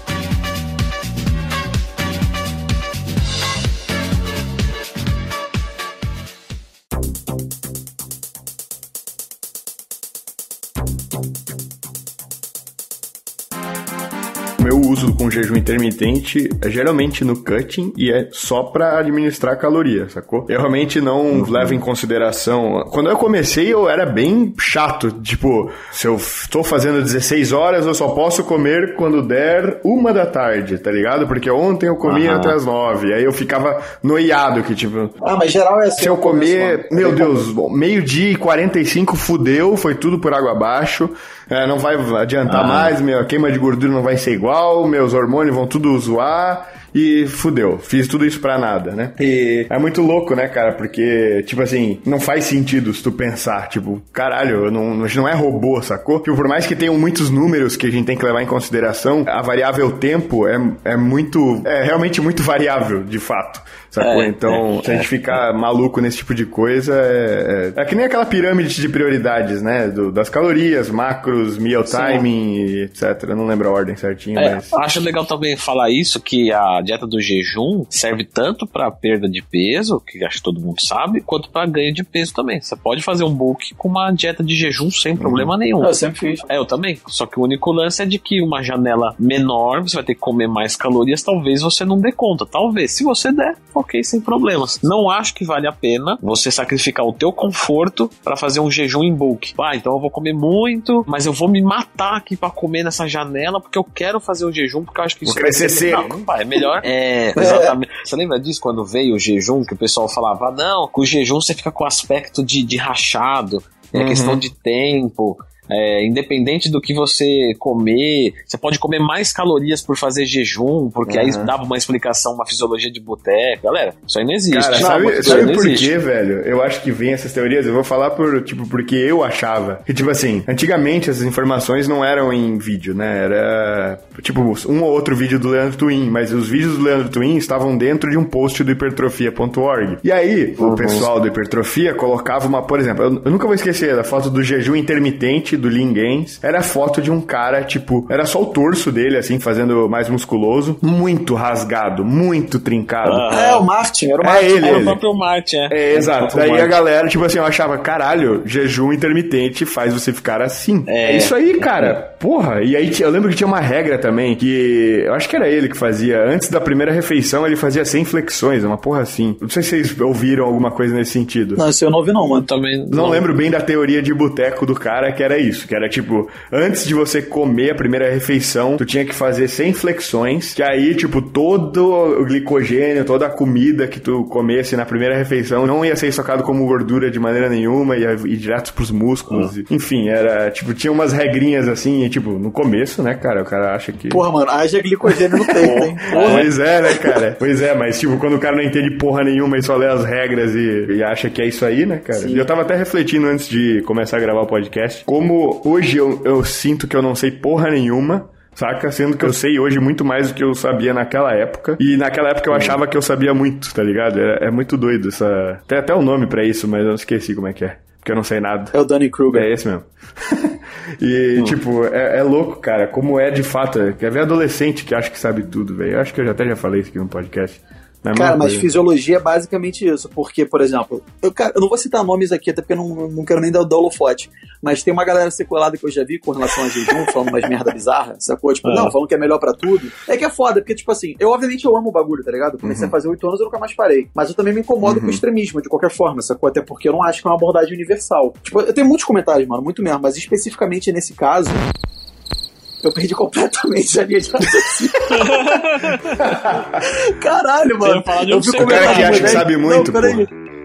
Speaker 1: com jejum intermitente é geralmente no cutting e é só pra administrar caloria, sacou? Eu realmente não levo em consideração. Quando eu comecei, eu era bem chato. Tipo, se eu tô fazendo 16 horas, eu só posso comer quando der uma da tarde, tá ligado? Porque ontem eu comia
Speaker 2: Aham.
Speaker 1: até as 9. Aí eu ficava noiado que, tipo,
Speaker 3: Ah, mas geral é assim.
Speaker 1: se eu
Speaker 3: começo,
Speaker 1: comer,
Speaker 3: mano.
Speaker 1: meu Deus, meio-dia e 45 fudeu, foi tudo por água abaixo. É, não vai adiantar mais, minha queima de gordura não vai ser igual, meus hormônios vão tudo zoar. E fudeu, fiz tudo isso pra nada, né? E é muito louco, né, cara? Porque, tipo assim, não faz sentido se tu pensar, tipo, caralho, não, a gente não é robô, sacou? Tipo, por mais que tenham muitos números que a gente tem que levar em consideração, a variável tempo é, é muito, é realmente muito variável, de fato, sacou?
Speaker 2: É,
Speaker 1: então, se a gente ficar maluco nesse tipo de coisa, é, é, é que nem aquela pirâmide de prioridades, né? Do- das calorias, macros, meal timing, etc. Eu não lembro a ordem certinha,
Speaker 2: É,
Speaker 1: mas.
Speaker 2: acho legal também falar isso, que a dieta do jejum serve tanto para perda de peso, que acho que todo mundo sabe, quanto para ganho de peso também. Você pode fazer um bulk com uma dieta de jejum sem problema nenhum.
Speaker 3: Eu sempre fiz.
Speaker 2: É, eu também. Só que o único lance é de que uma janela menor, você vai ter que comer mais calorias, talvez você não dê conta. Talvez. Se você der, ok, sem problemas. Não acho que vale a pena você sacrificar o teu conforto para fazer um jejum em bulk. Ah, então eu vou comer muito, mas eu vou me matar aqui para comer nessa janela porque eu quero fazer o jejum, porque eu acho que isso vai
Speaker 1: crescer
Speaker 2: ser... Não, não vai. É melhor. É, exatamente. Você lembra disso quando veio o jejum, que o pessoal falava, não, com o jejum você fica com aspecto de, de rachado, é
Speaker 1: Uhum.
Speaker 2: questão de tempo. É, independente do que você comer, você pode comer mais calorias por fazer jejum, porque aí
Speaker 1: Uhum.
Speaker 2: dava uma explicação, uma fisiologia de boteco. Galera, isso aí não existe.
Speaker 1: Cara, sabe,
Speaker 2: aí
Speaker 1: sabe
Speaker 2: não
Speaker 1: por quê, velho? Eu acho que vem essas teorias. Eu vou falar por, tipo, porque eu achava. Que, tipo assim, antigamente essas informações não eram em vídeo, né? Era, tipo, um ou outro vídeo do Leandro Twin, mas os vídeos do Leandro Twin estavam dentro de um post do hipertrofia.org. E aí,
Speaker 2: Uhum.
Speaker 1: o pessoal do Hipertrofia colocava uma, por exemplo, eu, eu nunca vou esquecer da foto do jejum intermitente do Linguens era foto de um cara, tipo, era só o torso dele, assim, fazendo mais musculoso, muito rasgado, muito trincado.
Speaker 3: Ah, é, o Martin, era o
Speaker 1: Martin. É ele,
Speaker 2: é
Speaker 1: ele.
Speaker 2: o próprio Martin, é.
Speaker 1: É, exato. Daí Martin. a galera, tipo assim, eu achava, caralho, jejum intermitente faz você ficar assim. É, é isso aí, cara. Porra. E aí eu lembro que tinha uma regra também, que eu acho que era ele que fazia, antes da primeira refeição, ele fazia 100 flexões, uma porra assim. Não sei se vocês ouviram alguma coisa nesse sentido.
Speaker 3: Não, isso eu não ouvi não, mano.
Speaker 2: Também
Speaker 1: não, não lembro bem da teoria de boteco do cara, que era isso, que era tipo, antes de você comer a primeira refeição, tu tinha que fazer 100 flexões, que aí, tipo, todo o glicogênio, toda a comida que tu comesse na primeira refeição não ia ser estocado como gordura de maneira nenhuma, ia ir direto pros músculos. Ah. Enfim, era, tipo, tinha umas regrinhas assim, e, tipo, no começo, né, cara, o cara acha que...
Speaker 3: Porra, mano, haja glicogênio no peito, hein? Porra.
Speaker 1: Pois é, né, cara? Pois é, mas, tipo, quando o cara não entende porra nenhuma e só lê as regras e, e acha que é isso aí, né, cara? Sim. Eu tava até refletindo antes de começar a gravar o podcast, como hoje eu, eu sinto que eu não sei porra nenhuma, saca? Sendo que eu sei hoje muito mais do que eu sabia naquela época. E naquela época eu achava que eu sabia muito, tá ligado? É, é muito doido essa. Tem até um nome para isso, mas eu esqueci como é que é. Porque eu não sei nada.
Speaker 3: É o Danny Kruger.
Speaker 1: É esse mesmo. e, hum. tipo, é, é, louco, cara, como é de fato. Quer ver adolescente que acha que sabe tudo, velho. Eu acho que eu já até já falei isso aqui no podcast.
Speaker 3: É cara, mas coisa. fisiologia é basicamente isso. Porque, por exemplo, eu, cara, eu não vou citar nomes aqui, até porque eu não, não quero nem dar o holofote. Mas tem uma galera sequelada que eu já vi com relação a jejum, falando umas merda bizarra, sacou? Tipo, é. não, falando que é melhor para tudo. É que é foda, porque, tipo assim, eu obviamente eu amo o bagulho, tá ligado? Eu comecei uhum. a fazer oito anos e nunca mais parei. Mas eu também me incomodo uhum. com o extremismo, de qualquer forma, sacou? Até porque eu não acho que é uma abordagem universal. Tipo, eu tenho muitos comentários, mano, muito mesmo, mas especificamente nesse caso. Eu perdi completamente a linha de raciocínio. Caralho, mano.
Speaker 1: Eu, eu fico o cara que acha que sabe muito, não,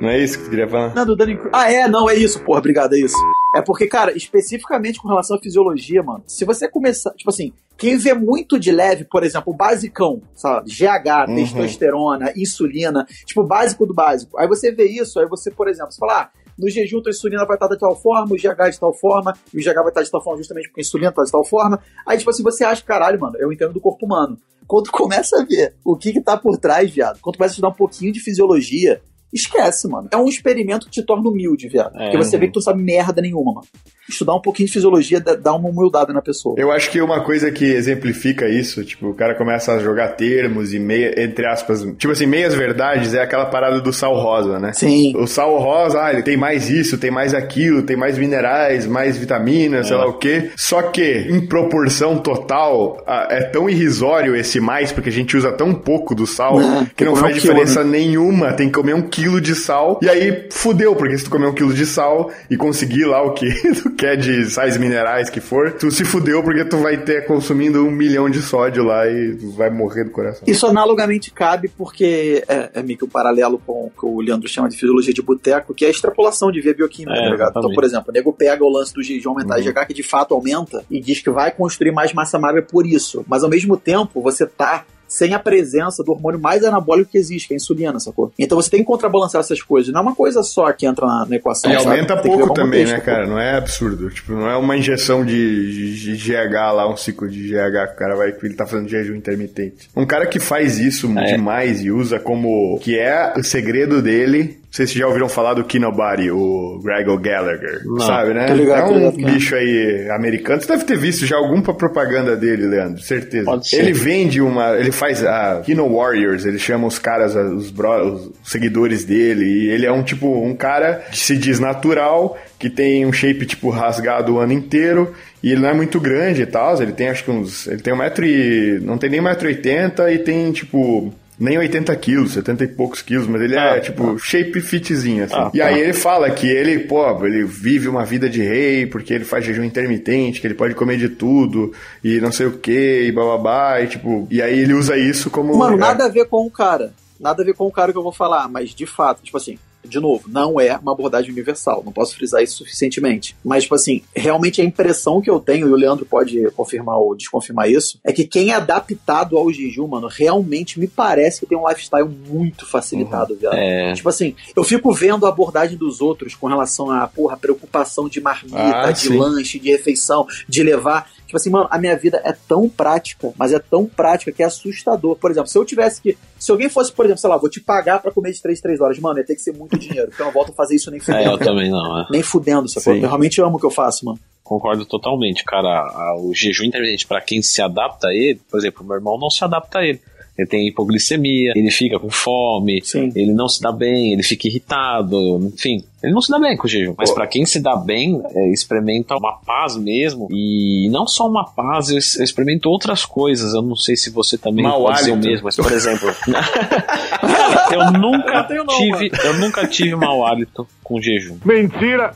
Speaker 1: Não é isso que você queria falar?
Speaker 3: Não, do Danny Ah, é, não, é isso, porra, obrigado, é isso. É porque, cara, especificamente com relação à fisiologia, mano, se você começar, tipo assim, quem vê muito de leve, por exemplo, o basicão, sabe? GH, uhum. testosterona, insulina, tipo, o básico do básico. Aí você vê isso, aí você, por exemplo, você fala, ah, no jejum tua insulina vai estar de tal forma, o GH de tal forma, e o GH vai estar de tal forma justamente porque a insulina está de tal forma. Aí, tipo assim, você acha, caralho, mano, eu entendo do corpo humano. Quando começa a ver o que que tá por trás, viado, quando começa a estudar um pouquinho de fisiologia, esquece, mano. É um experimento que te torna humilde, viado. É. Porque você vê que tu sabe merda nenhuma, mano estudar um pouquinho de fisiologia dá uma humildade na pessoa.
Speaker 1: Eu acho que uma coisa que exemplifica isso, tipo, o cara começa a jogar termos e meia, entre aspas, tipo assim, meias verdades é aquela parada do sal rosa, né?
Speaker 3: Sim.
Speaker 1: O sal rosa, ah, ele tem mais isso, tem mais aquilo, tem mais minerais, mais vitaminas, é. sei lá o quê. Só que, em proporção total, é tão irrisório esse mais, porque a gente usa tão pouco do sal, é, que não faz um diferença quilo, né? nenhuma. Tem que comer um quilo de sal, e aí fudeu, porque se tu comer um quilo de sal e conseguir lá o que quer de sais minerais que for, tu se fudeu porque tu vai ter consumindo um milhão de sódio lá e vai morrer do coração.
Speaker 3: Isso analogamente cabe porque é, é meio que um paralelo com o que o Leandro chama de fisiologia de boteco, que é a extrapolação de via bioquímica, é, tá ligado? Então, por exemplo, o nego pega o lance do jejum aumentar uhum. GH, que de fato aumenta, e diz que vai construir mais massa magra por isso. Mas ao mesmo tempo, você tá sem a presença do hormônio mais anabólico que existe, que é a insulina, sacou? Então você tem que contrabalançar essas coisas. Não é uma coisa só que entra na, na equação.
Speaker 1: E aumenta pouco também, né, cara? Não é absurdo. Tipo, não é uma injeção de, de, de, GH lá, um ciclo de GH que o cara vai, que ele tá fazendo jejum intermitente. Um cara que faz isso é. demais e usa como que é o segredo dele sei se já ouviram falar do Kinobody, o Gregor Gallagher. Não, sabe, né? Ligado, é um bicho aí americano. Você deve ter visto já alguma propaganda dele, Leandro, certeza. Pode ser. Ele vende uma. Ele faz a Kino Warriors, ele chama os caras, os, bro, os seguidores dele. E ele é um tipo, um cara que se diz natural, que tem um shape tipo rasgado o ano inteiro. E ele não é muito grande e tal. Ele tem acho que uns. Ele tem um metro e. Não tem nem um metro e oitenta e tem tipo nem 80 quilos, 70 e poucos quilos, mas ele é, ah, é tipo shape fitzinho, assim. Ah, e aí ele fala que ele, pô, ele vive uma vida de rei porque ele faz jejum intermitente, que ele pode comer de tudo e não sei o que, e bababá, e tipo, e aí ele usa isso como.
Speaker 3: Mano, nada a ver com o cara. Nada a ver com o cara que eu vou falar, mas de fato, tipo assim, de novo, não é uma abordagem universal, não posso frisar isso suficientemente. Mas, tipo assim, realmente a impressão que eu tenho, e o Leandro pode confirmar ou desconfirmar isso, é que quem é adaptado ao jejum, mano, realmente me parece que tem um lifestyle muito facilitado, uhum. viado. É. Tipo assim, eu fico vendo a abordagem dos outros com relação a, porra, preocupação de marmita, ah, de sim. lanche, de refeição, de levar. Tipo assim, mano, a minha vida é tão prática, mas é tão prática que é assustador. Por exemplo, se eu tivesse que. Se alguém fosse, por exemplo, sei lá, vou te pagar para comer de 3 3 horas, mano, ia ter que ser muito dinheiro. Porque eu não volto a fazer isso nem fudendo.
Speaker 2: É, eu também não, é.
Speaker 3: Nem fudendo, sacou? Eu realmente amo o que eu faço, mano.
Speaker 2: Concordo totalmente, cara. O jejum intermitente, para quem se adapta a ele, por exemplo, meu irmão não se adapta a ele ele tem hipoglicemia, ele fica com fome, Sim. ele não se dá bem, ele fica irritado, enfim. Ele não se dá bem com o jejum. Mas para quem se dá bem, é, experimenta uma paz mesmo. E não só uma paz, eu, eu experimento outras coisas. Eu não sei se você também
Speaker 1: Mal
Speaker 2: pode ser o mesmo, mas por exemplo. eu nunca tive. Eu nunca tive mau hálito com jejum.
Speaker 1: Mentira!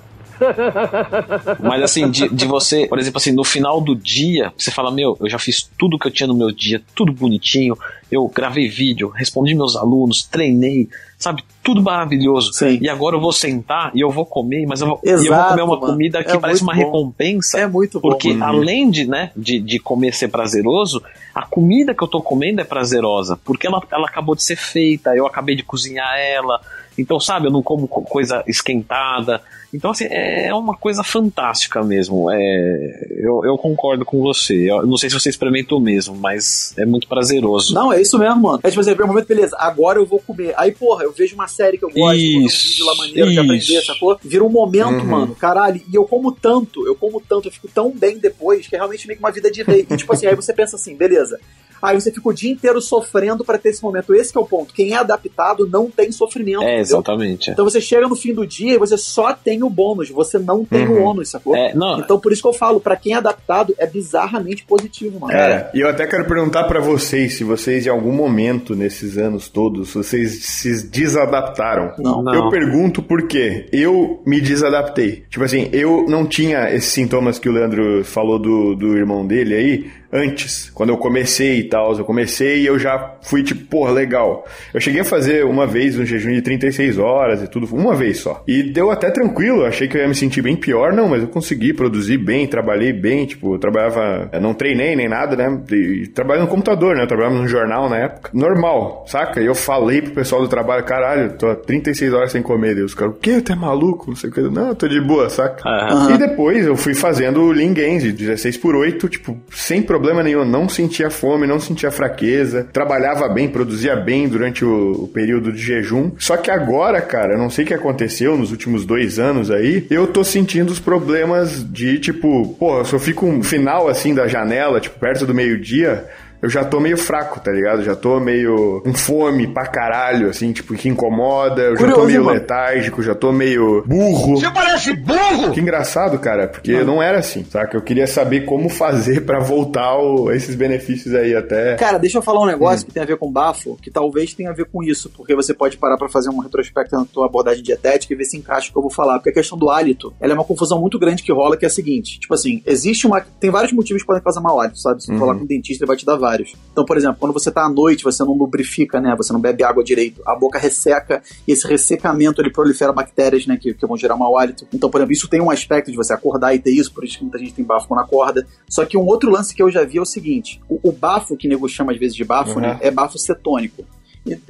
Speaker 2: Mas assim, de, de, você, por exemplo, assim, no final do dia, você fala, meu, eu já fiz tudo que eu tinha no meu dia, tudo bonitinho, eu gravei vídeo, respondi meus alunos, treinei, sabe, tudo maravilhoso.
Speaker 3: Sim.
Speaker 2: E agora eu vou sentar e eu vou comer, mas eu vou, Exato, eu vou comer uma mano. comida que é parece uma bom. recompensa.
Speaker 3: É muito
Speaker 2: bom. Porque além de, né, de, de comer ser prazeroso, a comida que eu tô comendo é prazerosa, porque ela, ela acabou de ser feita, eu acabei de cozinhar ela, então, sabe, eu não como coisa esquentada. Então, assim, é, é uma coisa fantástica mesmo. É, eu, eu concordo com você. Eu não sei se você experimentou mesmo, mas é muito prazeroso.
Speaker 3: Não, é isso mesmo, mano. É tipo, você vê um momento, beleza, agora eu vou comer. Aí, porra, eu vejo uma série que eu gosto, isso, um vídeo lá maneiro de aprender, sacou? Vira um momento, uhum. mano, caralho. E eu como tanto, eu como tanto, eu fico tão bem depois que é realmente meio que uma vida de rei. E, tipo assim, aí você pensa assim, beleza, Aí você fica o dia inteiro sofrendo para ter esse momento. Esse é o ponto. Quem é adaptado não tem sofrimento.
Speaker 2: É, exatamente.
Speaker 3: Então você chega no fim do dia e você só tem o bônus, você não tem uhum. o ônus, sacou?
Speaker 2: É, não.
Speaker 3: Então por isso que eu falo, para quem é adaptado, é bizarramente positivo, mano.
Speaker 1: É, e eu até quero perguntar para vocês se vocês em algum momento nesses anos todos, vocês se desadaptaram.
Speaker 3: Não. não.
Speaker 1: Eu pergunto por quê. Eu me desadaptei. Tipo assim, eu não tinha esses sintomas que o Leandro falou do, do irmão dele aí, antes, quando eu comecei e tal. Eu comecei e eu já fui tipo, porra, legal. Eu cheguei a fazer uma vez um jejum de 36 horas e tudo, uma vez só. E deu até tranquilo, achei que eu ia me sentir bem pior, não, mas eu consegui produzir bem, trabalhei bem, tipo, eu trabalhava, eu não treinei nem nada, né? E trabalhei no computador, né? Eu trabalhava num jornal na época. Normal, saca? E eu falei pro pessoal do trabalho, caralho, tô há 36 horas sem comer. Deus, cara, o quê? Tu é maluco? Não sei o que. Não, tô de boa, saca? Uhum. E depois eu fui fazendo o Lean Gains, 16 por 8, tipo, sem problema problema nenhum, não sentia fome, não sentia fraqueza, trabalhava bem, produzia bem durante o, o período de jejum. Só que agora, cara, não sei o que aconteceu nos últimos dois anos aí, eu tô sentindo os problemas de tipo, pô, eu fico um final assim da janela, tipo, perto do meio-dia eu já tô meio fraco, tá ligado? Já tô meio com fome pra caralho, assim, tipo, que incomoda. Eu Curioso, já tô meio mano. letárgico, já tô meio burro.
Speaker 3: Você parece burro!
Speaker 1: Que engraçado, cara, porque não, não era assim, saca? Eu queria saber como fazer para voltar o, esses benefícios aí até.
Speaker 3: Cara, deixa eu falar um negócio hum. que tem a ver com bafo, que talvez tenha a ver com isso, porque você pode parar para fazer um retrospecto na tua abordagem dietética e ver se encaixa o que eu vou falar. Porque a questão do hálito, ela é uma confusão muito grande que rola, que é a seguinte: tipo assim, existe uma. Tem vários motivos que podem causar mau hálito, sabe? Se você uhum. falar com um dentista, ele vai te dar vários. Então, por exemplo, quando você está à noite, você não lubrifica, né? Você não bebe água direito, a boca resseca e esse ressecamento ele prolifera bactérias, né? Que, que vão gerar mau hálito. Então, por exemplo, isso tem um aspecto de você acordar e ter isso, por isso que muita gente tem bafo quando acorda. Só que um outro lance que eu já vi é o seguinte: o, o bafo, que nego chama às vezes de bafo, uhum. né? É bafo cetônico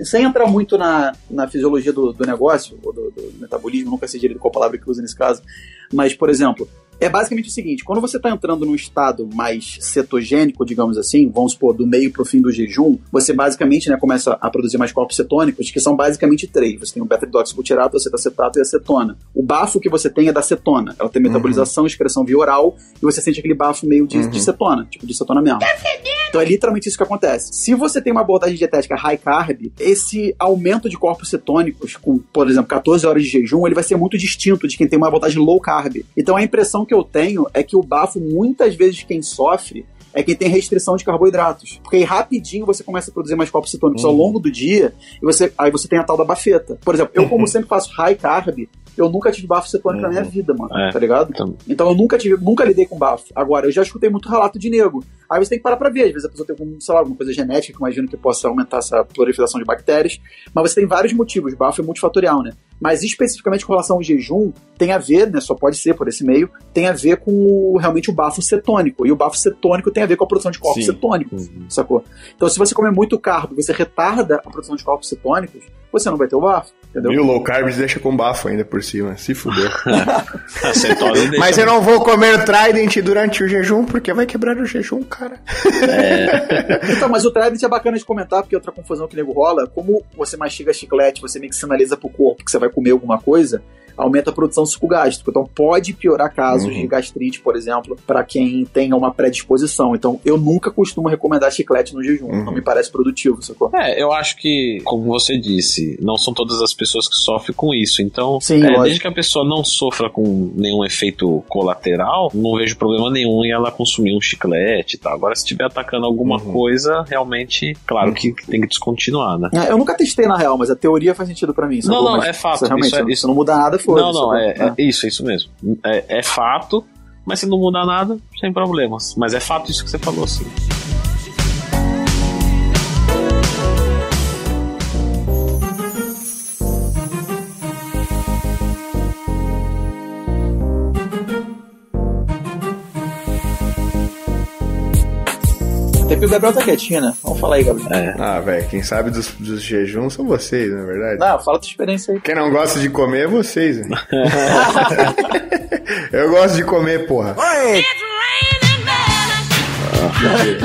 Speaker 3: sem entrar muito na, na fisiologia do, do negócio, ou do, do, metabolismo, nunca sei direito qual palavra que usa nesse caso, mas, por exemplo, é basicamente o seguinte: quando você está entrando num estado mais cetogênico, digamos assim, vamos supor, do meio para o fim do jejum, você basicamente né, começa a produzir mais corpos cetônicos, que são basicamente três. Você tem o beta-hidroxibutirato, o acetaceto e a acetona. O bafo que você tem é da cetona. Ela tem metabolização, uhum. excreção via oral, e você sente aquele bafo meio de, uhum. de cetona, tipo de cetona mesmo. Tá então é literalmente isso que acontece. Se você tem uma abordagem dietética high carb, esse aumento de corpos cetônicos, com, por exemplo, 14 horas de jejum, ele vai ser muito distinto de quem tem uma abordagem low carb. Então a impressão que eu tenho é que o bafo, muitas vezes, quem sofre é quem tem restrição de carboidratos. Porque aí rapidinho você começa a produzir mais corpos cetônicos uhum. ao longo do dia, e você, aí você tem a tal da bafeta. Por exemplo, eu, como sempre faço high carb, eu nunca tive bafo cetônico uhum. na minha uhum. vida, mano. É, tá ligado? Então... então eu nunca tive, nunca lidei com bafo. Agora, eu já escutei muito relato de nego. Aí você tem que parar pra ver. Às vezes a pessoa tem, sei lá, alguma coisa genética que eu imagino que possa aumentar essa proliferação de bactérias. Mas você tem vários motivos. Bafo é multifatorial, né? Mas especificamente com relação ao jejum, tem a ver, né? Só pode ser por esse meio, tem a ver com o, realmente o bafo cetônico. E o bafo cetônico tem a ver com a produção de corpos Sim. cetônicos, uhum. sacou? Então, se você comer muito carbo, você retarda a produção de corpos cetônicos, você não vai ter o bafo. Entendeu?
Speaker 1: E o low carb deixa com bafo ainda por cima. Se fuder. Mas eu não vou comer Trident durante o jejum, porque vai quebrar o jejum, cara.
Speaker 3: É. então, mas o Trident é bacana de comentar, porque outra confusão que nego rola, como você mastiga chiclete, você meio que sinaliza pro corpo que você vai comer alguma coisa, aumenta a produção sucogástrica. Então pode piorar casos uhum. de gastrite, por exemplo, para quem tenha uma predisposição. Então eu nunca costumo recomendar chiclete no jejum. Uhum. Não me parece produtivo, sacou?
Speaker 2: É, eu acho que, como você disse, não são todas as pessoas que sofrem com isso. Então, Sim, é, desde que a pessoa não sofra com nenhum efeito colateral, não vejo problema nenhum em ela consumir um chiclete e tal. Agora, se estiver atacando alguma uhum. coisa, realmente, claro que, que, tem que descontinuar, né?
Speaker 3: É, eu nunca testei na real, mas a teoria faz sentido para mim.
Speaker 2: Não, não, é fato.
Speaker 3: Realmente, isso, é, isso, não muda nada, foi.
Speaker 2: Não, não, é, é, isso, é isso mesmo. É, é fato, mas se não mudar nada, sem problemas. Mas é fato isso que você falou, sim.
Speaker 3: Que o Gabriel tá quietinho, né? Vamos falar aí, Gabriel. É.
Speaker 1: Ah, velho, quem sabe dos, dos jejuns são vocês, na é verdade.
Speaker 3: Não, fala tua experiência aí.
Speaker 1: Quem não gosta de comer é vocês, Eu gosto de comer, porra. Oi!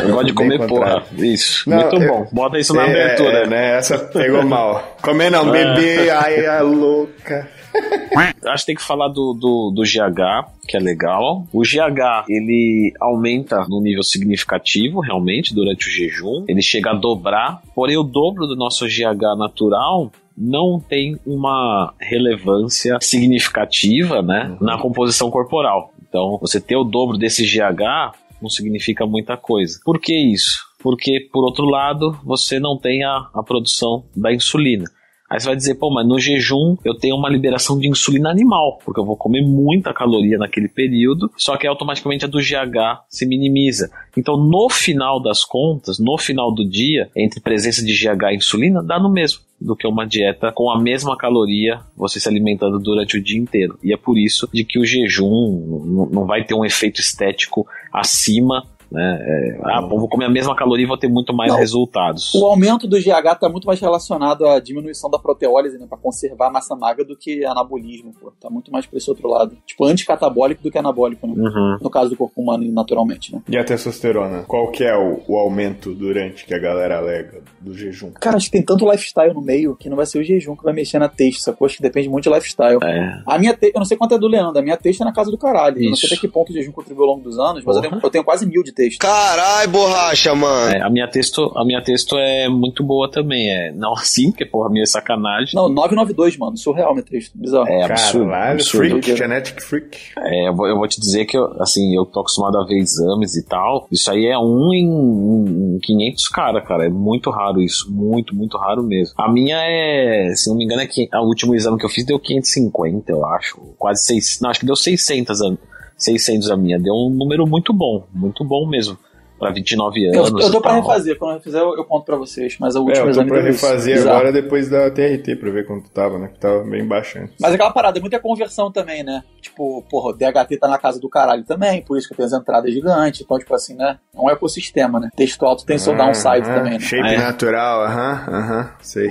Speaker 2: Eu gosto de comer porra. Isso. Não, Muito eu, bom. Bota isso na é, abertura.
Speaker 1: É, né? Essa pegou mal. Comer não, beber, ai, a louca.
Speaker 2: Acho que tem que falar do, do, do GH, que é legal. O GH, ele aumenta no nível significativo, realmente, durante o jejum. Ele chega a dobrar, porém o dobro do nosso GH natural não tem uma relevância significativa, né, uhum. na composição corporal. Então, você ter o dobro desse GH não significa muita coisa. Por que isso? Porque, por outro lado, você não tem a, a produção da insulina. Aí você vai dizer, pô, mas no jejum eu tenho uma liberação de insulina animal, porque eu vou comer muita caloria naquele período, só que automaticamente a do GH se minimiza. Então, no final das contas, no final do dia, entre presença de GH e insulina, dá no mesmo do que uma dieta com a mesma caloria você se alimentando durante o dia inteiro. E é por isso de que o jejum não vai ter um efeito estético acima né? É, ah, bom, vou comer a mesma caloria e vou ter muito mais Não, resultados.
Speaker 3: O aumento do GH está muito mais relacionado à diminuição da proteólise, né, para conservar a massa magra do que anabolismo, pô. Tá muito mais para esse outro lado. Tipo, anticatabólico do que anabólico, né? uhum. No caso do corpo humano, naturalmente, né?
Speaker 1: E a testosterona? Qual que é o, o aumento durante que a galera alega do jejum?
Speaker 3: Cara, acho que tem tanto lifestyle no meio que não vai ser o jejum que vai mexer na texto, sacou? Acho que depende muito de lifestyle. É. A minha te... Eu não sei quanto é do Leandro, a minha texto é na casa do caralho. Isso. Eu não sei até que ponto o jejum contribuiu ao longo dos anos, mas eu tenho, eu tenho, quase mil de texto texto.
Speaker 8: Carai, borracha, mano.
Speaker 2: É, a minha texto, a minha texto é muito boa também. É, não assim, porque porra, minha é sacanagem.
Speaker 3: Não, 992, mano. Surreal minha texto. Bizarro.
Speaker 2: É absurdo. Caralho, absurdo.
Speaker 1: freak, genetic freak.
Speaker 2: É, eu vou, eu vou te dizer que eu, assim, eu tô acostumado a ver exames e tal. Isso aí é um em, em 500 cara, cara. É muito raro isso. Muito, muito raro mesmo. A minha é, se não me engano, é que o último exame que eu fiz deu 550, eu acho. Quase 6. Não, acho que deu 600 anos. 600 a minha. Deu um número muito bom, muito bom mesmo. Pra 29 anos.
Speaker 3: Eu, eu tô pra refazer, quando eu refizer eu, eu conto pra vocês. Mas a última
Speaker 1: é, eu tô pra refazer isso. agora depois da TRT pra ver quanto tava, né? Que tava bem baixo antes.
Speaker 3: Mas aquela parada, é muita conversão também, né? Tipo, porra, o DHT tá na casa do caralho também, por isso que tem as entradas gigantes. Então, tipo assim, né? É um ecossistema, né? Texto alto tem seu ah, downside ah, também, né?
Speaker 1: Shape é. natural, aham, aham, sei.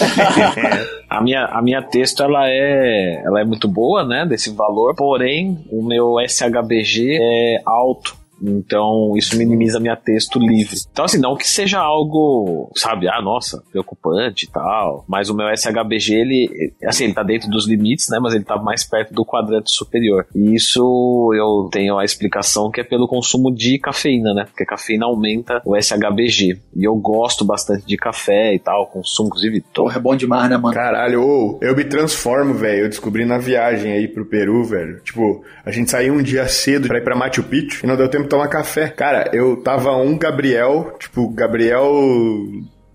Speaker 2: a minha a minha texto ela é ela é muito boa né desse valor. Porém o meu SHBG é alto então, isso minimiza minha texto livre. Então, assim, não que seja algo, sabe, ah, nossa, preocupante e tal. Mas o meu SHBG, ele, assim, ele tá dentro dos limites, né? Mas ele tá mais perto do quadrante superior. E isso eu tenho a explicação que é pelo consumo de cafeína, né? Porque a cafeína aumenta o SHBG. E eu gosto bastante de café e tal, consumo, inclusive.
Speaker 3: Tô... Porra, é bom demais, né, mano?
Speaker 1: Caralho, ô, eu me transformo, velho. Eu descobri na viagem aí pro Peru, velho. Tipo, a gente saiu um dia cedo pra ir pra Machu Picchu e não deu tempo tomar café. Cara, eu tava um Gabriel, tipo, Gabriel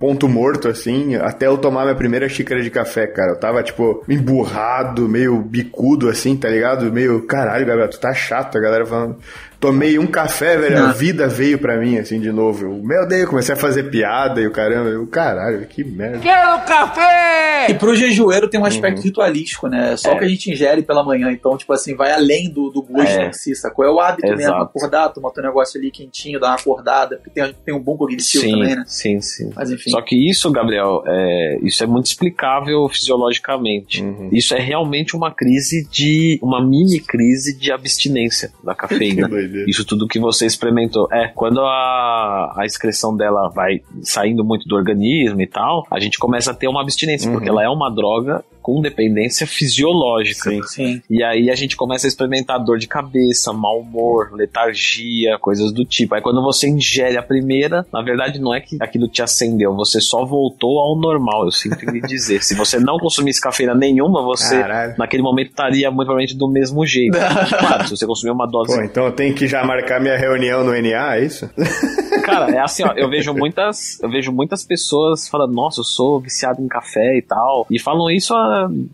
Speaker 1: ponto morto, assim, até eu tomar minha primeira xícara de café, cara. Eu tava, tipo, emburrado, meio bicudo, assim, tá ligado? Meio, caralho, Gabriel, tu tá chato, a galera falando. Tomei um café, velho, Não. a vida veio pra mim, assim, de novo. Eu, meu Deus, comecei a fazer piada e o caramba, eu, caralho, que merda.
Speaker 3: Quero café! E pro jejueiro tem um aspecto uhum. ritualístico, né? Só é. que a gente ingere pela manhã, então, tipo assim, vai além do, do gosto é. em si, sacou? É o hábito Exato. mesmo, acordar, tomar teu negócio ali quentinho, dar uma acordada, porque tem, tem um bom cognitivo
Speaker 2: sim,
Speaker 3: também, né?
Speaker 2: Sim, sim. Mas enfim. Só que isso, Gabriel, é, isso é muito explicável fisiologicamente. Uhum. Isso é realmente uma crise de, uma mini crise de abstinência da cafeína. Isso tudo que você experimentou. É, quando a, a excreção dela vai saindo muito do organismo e tal, a gente começa a ter uma abstinência, uhum. porque ela é uma droga com dependência fisiológica.
Speaker 3: Sim, sim.
Speaker 2: E aí a gente começa a experimentar dor de cabeça, mau humor, letargia, coisas do tipo. Aí quando você ingere a primeira, na verdade não é que aquilo te acendeu, você só voltou ao normal, eu sinto lhe dizer. Se você não consumisse cafeína nenhuma, você
Speaker 1: Caralho.
Speaker 2: naquele momento estaria muito provavelmente do mesmo jeito. claro, se você consumir uma dose
Speaker 1: Pô, então eu tenho que já marcar minha reunião no NA, é isso?
Speaker 2: Cara, é assim, ó, eu vejo muitas, eu vejo muitas pessoas falando, nossa, eu sou viciado em café e tal, e falam isso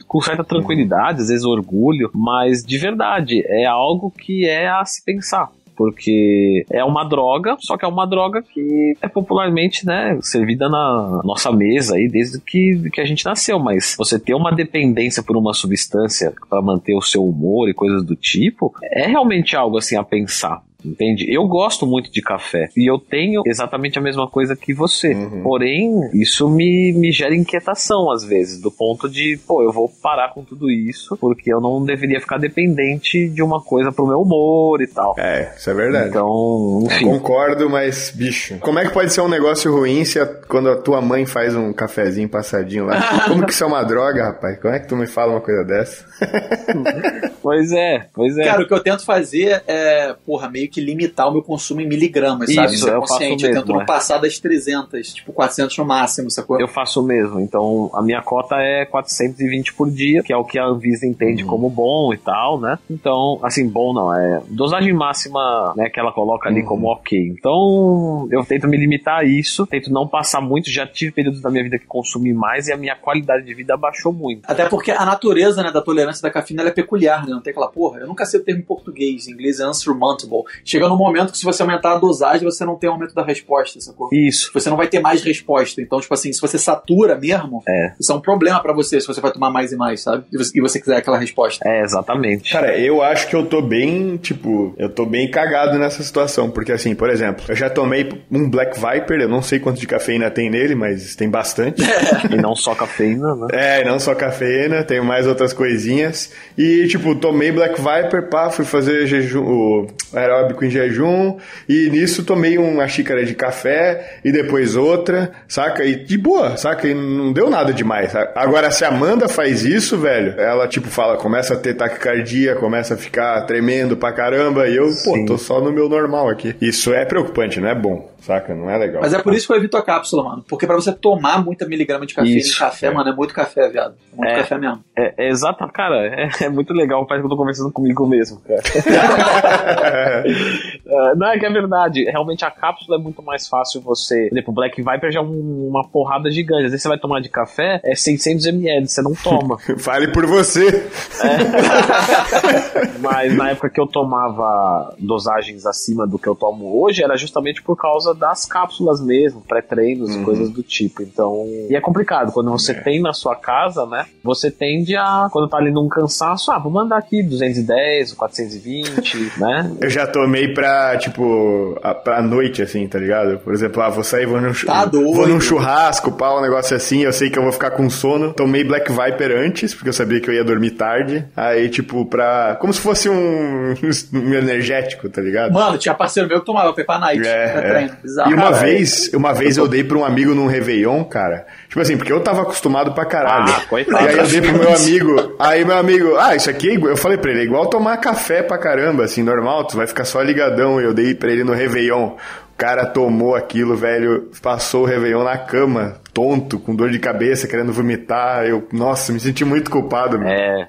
Speaker 2: com certa tranquilidade, às vezes orgulho, mas de verdade, é algo que é a se pensar. Porque é uma droga, só que é uma droga que é popularmente, né, servida na nossa mesa aí desde que, que a gente nasceu. Mas você ter uma dependência por uma substância para manter o seu humor e coisas do tipo, é realmente algo assim a pensar. Entende? Eu gosto muito de café e eu tenho exatamente a mesma coisa que você. Porém, isso me, me gera inquietação às vezes, do ponto de, pô, eu vou parar com tudo isso porque eu não deveria ficar dependente de uma coisa pro meu humor e tal.
Speaker 1: É, isso é verdade.
Speaker 2: Então, enfim.
Speaker 1: Concordo, mas, bicho, como é que pode ser um negócio ruim se a- quando a tua mãe faz um cafezinho passadinho lá? Como que isso é uma droga, rapaz? Como é que tu me fala uma coisa dessa?
Speaker 2: Pois é, pois é.
Speaker 3: Cara, o que eu tento fazer é, porra, meio que limitar o meu consumo em miligramas, sabe?
Speaker 2: Isso,
Speaker 3: Ser
Speaker 2: eu faço
Speaker 3: consciente. Eu
Speaker 2: mesmo,
Speaker 3: tento não
Speaker 2: é.
Speaker 3: passar das 300, tipo 400 no máximo, sacou?
Speaker 2: Eu faço o mesmo, então a minha cota é 420 por dia, que é o que a Anvisa entende como bom e tal, né? Então, assim, bom não, é dosagem máxima, né, que ela coloca ali como ok. Então, eu tento me limitar a isso, tento não passar muito, já tive períodos da minha vida que consumi mais e a minha qualidade de vida baixou muito.
Speaker 3: Até porque a natureza né, da tolerância da cafeína é peculiar, né? Não tem aquela porra. Eu nunca sei o termo em português, em inglês é unsurmountable. Chega num momento que se você aumentar a dosagem, você não tem aumento da resposta, sacou?
Speaker 2: Isso.
Speaker 3: Você não vai ter mais resposta. Então, tipo assim, se você satura mesmo,
Speaker 2: É.
Speaker 3: isso é um problema pra você, se você vai tomar mais e mais, sabe? E você, e você quiser aquela resposta.
Speaker 2: É, exatamente.
Speaker 1: Cara, eu acho que eu tô bem, tipo, eu tô bem cagado nessa situação, porque assim, por exemplo, eu já tomei um Black Viper, eu não sei quanto de cafeína tem nele, mas tem bastante.
Speaker 2: E não só cafeína, né?
Speaker 1: É, não só cafeína, tem mais outras coisinhas. E, tipo, tomei Black Viper, pá, fui fazer jejum, o aeróbico em jejum, e nisso tomei uma xícara de café, e depois outra, saca? E de boa, saca? E não deu nada demais. saca? Agora, se a Amanda faz isso, velho, ela, tipo, fala, começa a ter taquicardia, começa a ficar tremendo pra caramba, e eu, pô,
Speaker 2: Sim.
Speaker 1: tô só no meu normal aqui. Isso é preocupante, não é bom, saca? Não é legal.
Speaker 3: Mas é por isso que eu evito a cápsula, mano. Porque pra você tomar muita miligrama de cafeína
Speaker 2: Isso,
Speaker 3: em café,
Speaker 1: é.
Speaker 3: mano, é muito café, viado. É muito
Speaker 2: É.
Speaker 3: café mesmo.
Speaker 2: É, é exato, cara, é, é muito legal, parece que eu tô conversando comigo mesmo, cara. É, não, é que é verdade. Realmente a cápsula é muito mais fácil você. Por exemplo, o Black Viper já é um- uma porrada gigante. Às vezes você vai tomar de café, é 600ml, você não toma.
Speaker 1: Fale por você.
Speaker 2: Mas na época que eu tomava dosagens acima do que eu tomo hoje, era justamente por causa das cápsulas mesmo, pré-treinos e coisas do tipo. Então. E é complicado, quando você tem na sua casa, né? Você tende a, quando tá ali num cansaço, ah, vou mandar aqui 210, 420, né?
Speaker 1: Eu já tomei pra, tipo, a, pra noite, assim, tá ligado? Por exemplo, ah, vou sair, vou num,
Speaker 3: Tá doido.
Speaker 1: vou num churrasco, pá, um negócio assim, eu sei que eu vou ficar com sono. Tomei Black Viper antes, porque eu sabia que eu ia dormir tarde. Aí, tipo, pra. Como se fosse um, um energético, tá ligado?
Speaker 3: Mano, tinha parceiro meu que tomava Pepa Night.
Speaker 1: É,
Speaker 3: pra
Speaker 1: é.
Speaker 3: Bizarro.
Speaker 1: E uma
Speaker 3: Cara,
Speaker 1: vez, uma vez eu dei pra um amigo num Réveillon, cara. Tipo assim, porque eu tava acostumado pra caralho.
Speaker 2: Ah, coitado.
Speaker 1: E aí eu dei pro meu amigo. Aí meu amigo, ah, isso aqui é igual. Eu falei pra ele, é igual tomar café pra caramba, assim, normal, tu vai ficar só ligadão. E eu dei pra ele no Réveillon. O cara tomou aquilo, velho, passou o Réveillon na cama, tonto, com dor de cabeça, querendo vomitar. Eu, nossa, me senti muito culpado, meu.
Speaker 2: É.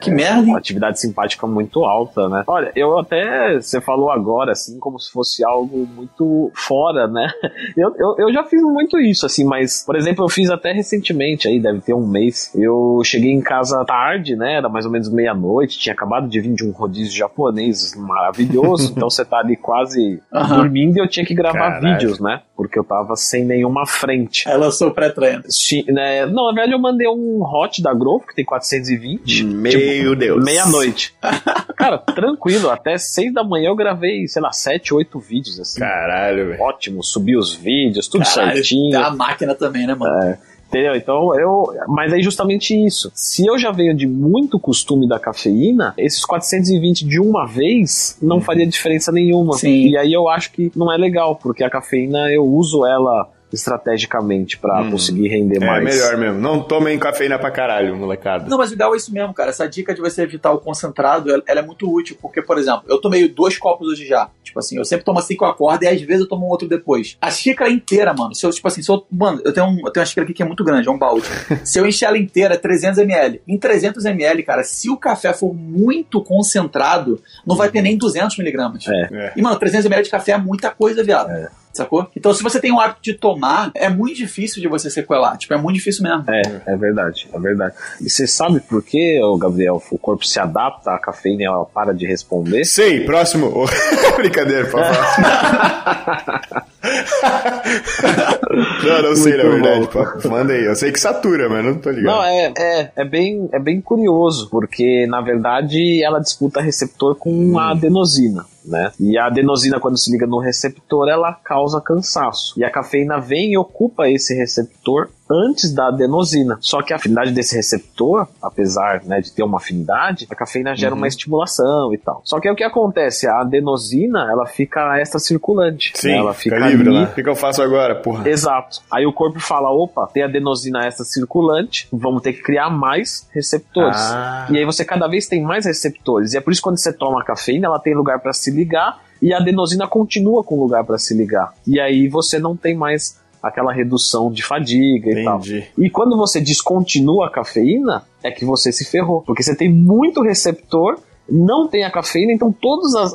Speaker 3: Que merda, hein?
Speaker 2: Uma atividade simpática muito alta, né? Olha, eu até. Você falou agora, assim, como se fosse algo muito fora, né? Eu, eu, eu já fiz muito isso, assim, mas, por exemplo, eu fiz até recentemente, aí deve ter um mês. Eu cheguei em casa tarde, né? Era mais ou menos meia-noite, tinha acabado de vir de um rodízio japonês maravilhoso, então você tá ali quase
Speaker 3: Aham.
Speaker 2: dormindo e eu tinha que gravar
Speaker 1: Caralho.
Speaker 2: vídeos, né? Porque eu tava sem nenhuma frente.
Speaker 3: Lançou o pré-treino.
Speaker 2: Sim, né? Não, na verdade eu mandei um hot da Growth, que tem 420.
Speaker 1: Meu Deus.
Speaker 2: Meia-noite. Cara, tranquilo, até seis da manhã eu gravei, sei lá, sete, oito vídeos, assim.
Speaker 1: Caralho, velho.
Speaker 2: Ótimo, subi os vídeos, tudo
Speaker 3: Caralho,
Speaker 2: certinho.
Speaker 3: a máquina também, né, mano?
Speaker 2: Entendeu? Então eu. Mas é justamente isso. Se eu já venho de muito costume da cafeína, esses 420 de uma vez não faria diferença nenhuma.
Speaker 3: Sim.
Speaker 2: E aí eu acho que não é legal, porque a cafeína eu uso ela estrategicamente para hum. conseguir render
Speaker 1: é,
Speaker 2: mais.
Speaker 1: É melhor mesmo. Não tomem cafeína pra caralho, molecada.
Speaker 3: Não, mas o ideal é isso mesmo, cara. Essa dica de você evitar o concentrado, ela, ela é muito útil, porque, por exemplo, eu tomei dois copos hoje já. Tipo assim, eu sempre tomo assim com a corda e às vezes eu tomo um outro depois. A xícara inteira, mano. Se eu, tipo assim, se eu, mano, eu tenho, um, eu tenho uma xícara aqui que é muito grande, é um balde. se eu encher ela inteira, é 300 ml. Em 300 ml, cara, se o café for muito concentrado, não vai ter nem 200 miligramas.
Speaker 2: É. é.
Speaker 3: E, mano, 300 ml de café é muita coisa, viado. É sacou? Então, se você tem o hábito de tomar, é muito difícil de você sequelar. Tipo, é muito difícil mesmo.
Speaker 2: É, é verdade, é verdade. E você sabe por que, Gabriel, o corpo se adapta à cafeína e ela para de responder?
Speaker 1: Sei, próximo. Brincadeira, por favor. não, não sei, na verdade. Pô. Manda aí. Eu sei que satura, mas não tô ligado.
Speaker 2: Não, é, é, é, bem, é bem curioso, porque, na verdade, ela disputa receptor com hum. a adenosina né? E a adenosina, quando se liga no receptor, ela causa cansaço. E a cafeína vem e ocupa esse receptor antes da adenosina. Só que a afinidade desse receptor, apesar né, de ter uma afinidade, a cafeína gera uhum. uma estimulação e tal. Só que é o que acontece, a adenosina, ela fica extra circulante.
Speaker 1: Sim,
Speaker 2: né? ela
Speaker 1: fica, fica livre, ali. né? O que eu faço agora, porra?
Speaker 2: Exato. Aí o corpo fala, opa, tem adenosina extra circulante, vamos ter que criar mais receptores. Ah. E aí você cada vez tem mais receptores. E é por isso que quando você toma a cafeína, ela tem lugar para se ligar e a adenosina continua com lugar para se ligar. E aí você não tem mais aquela redução de fadiga Entendi. e tal. E quando você descontinua a cafeína, é que você se ferrou. Porque você tem muito receptor não tem a cafeína, então todas as,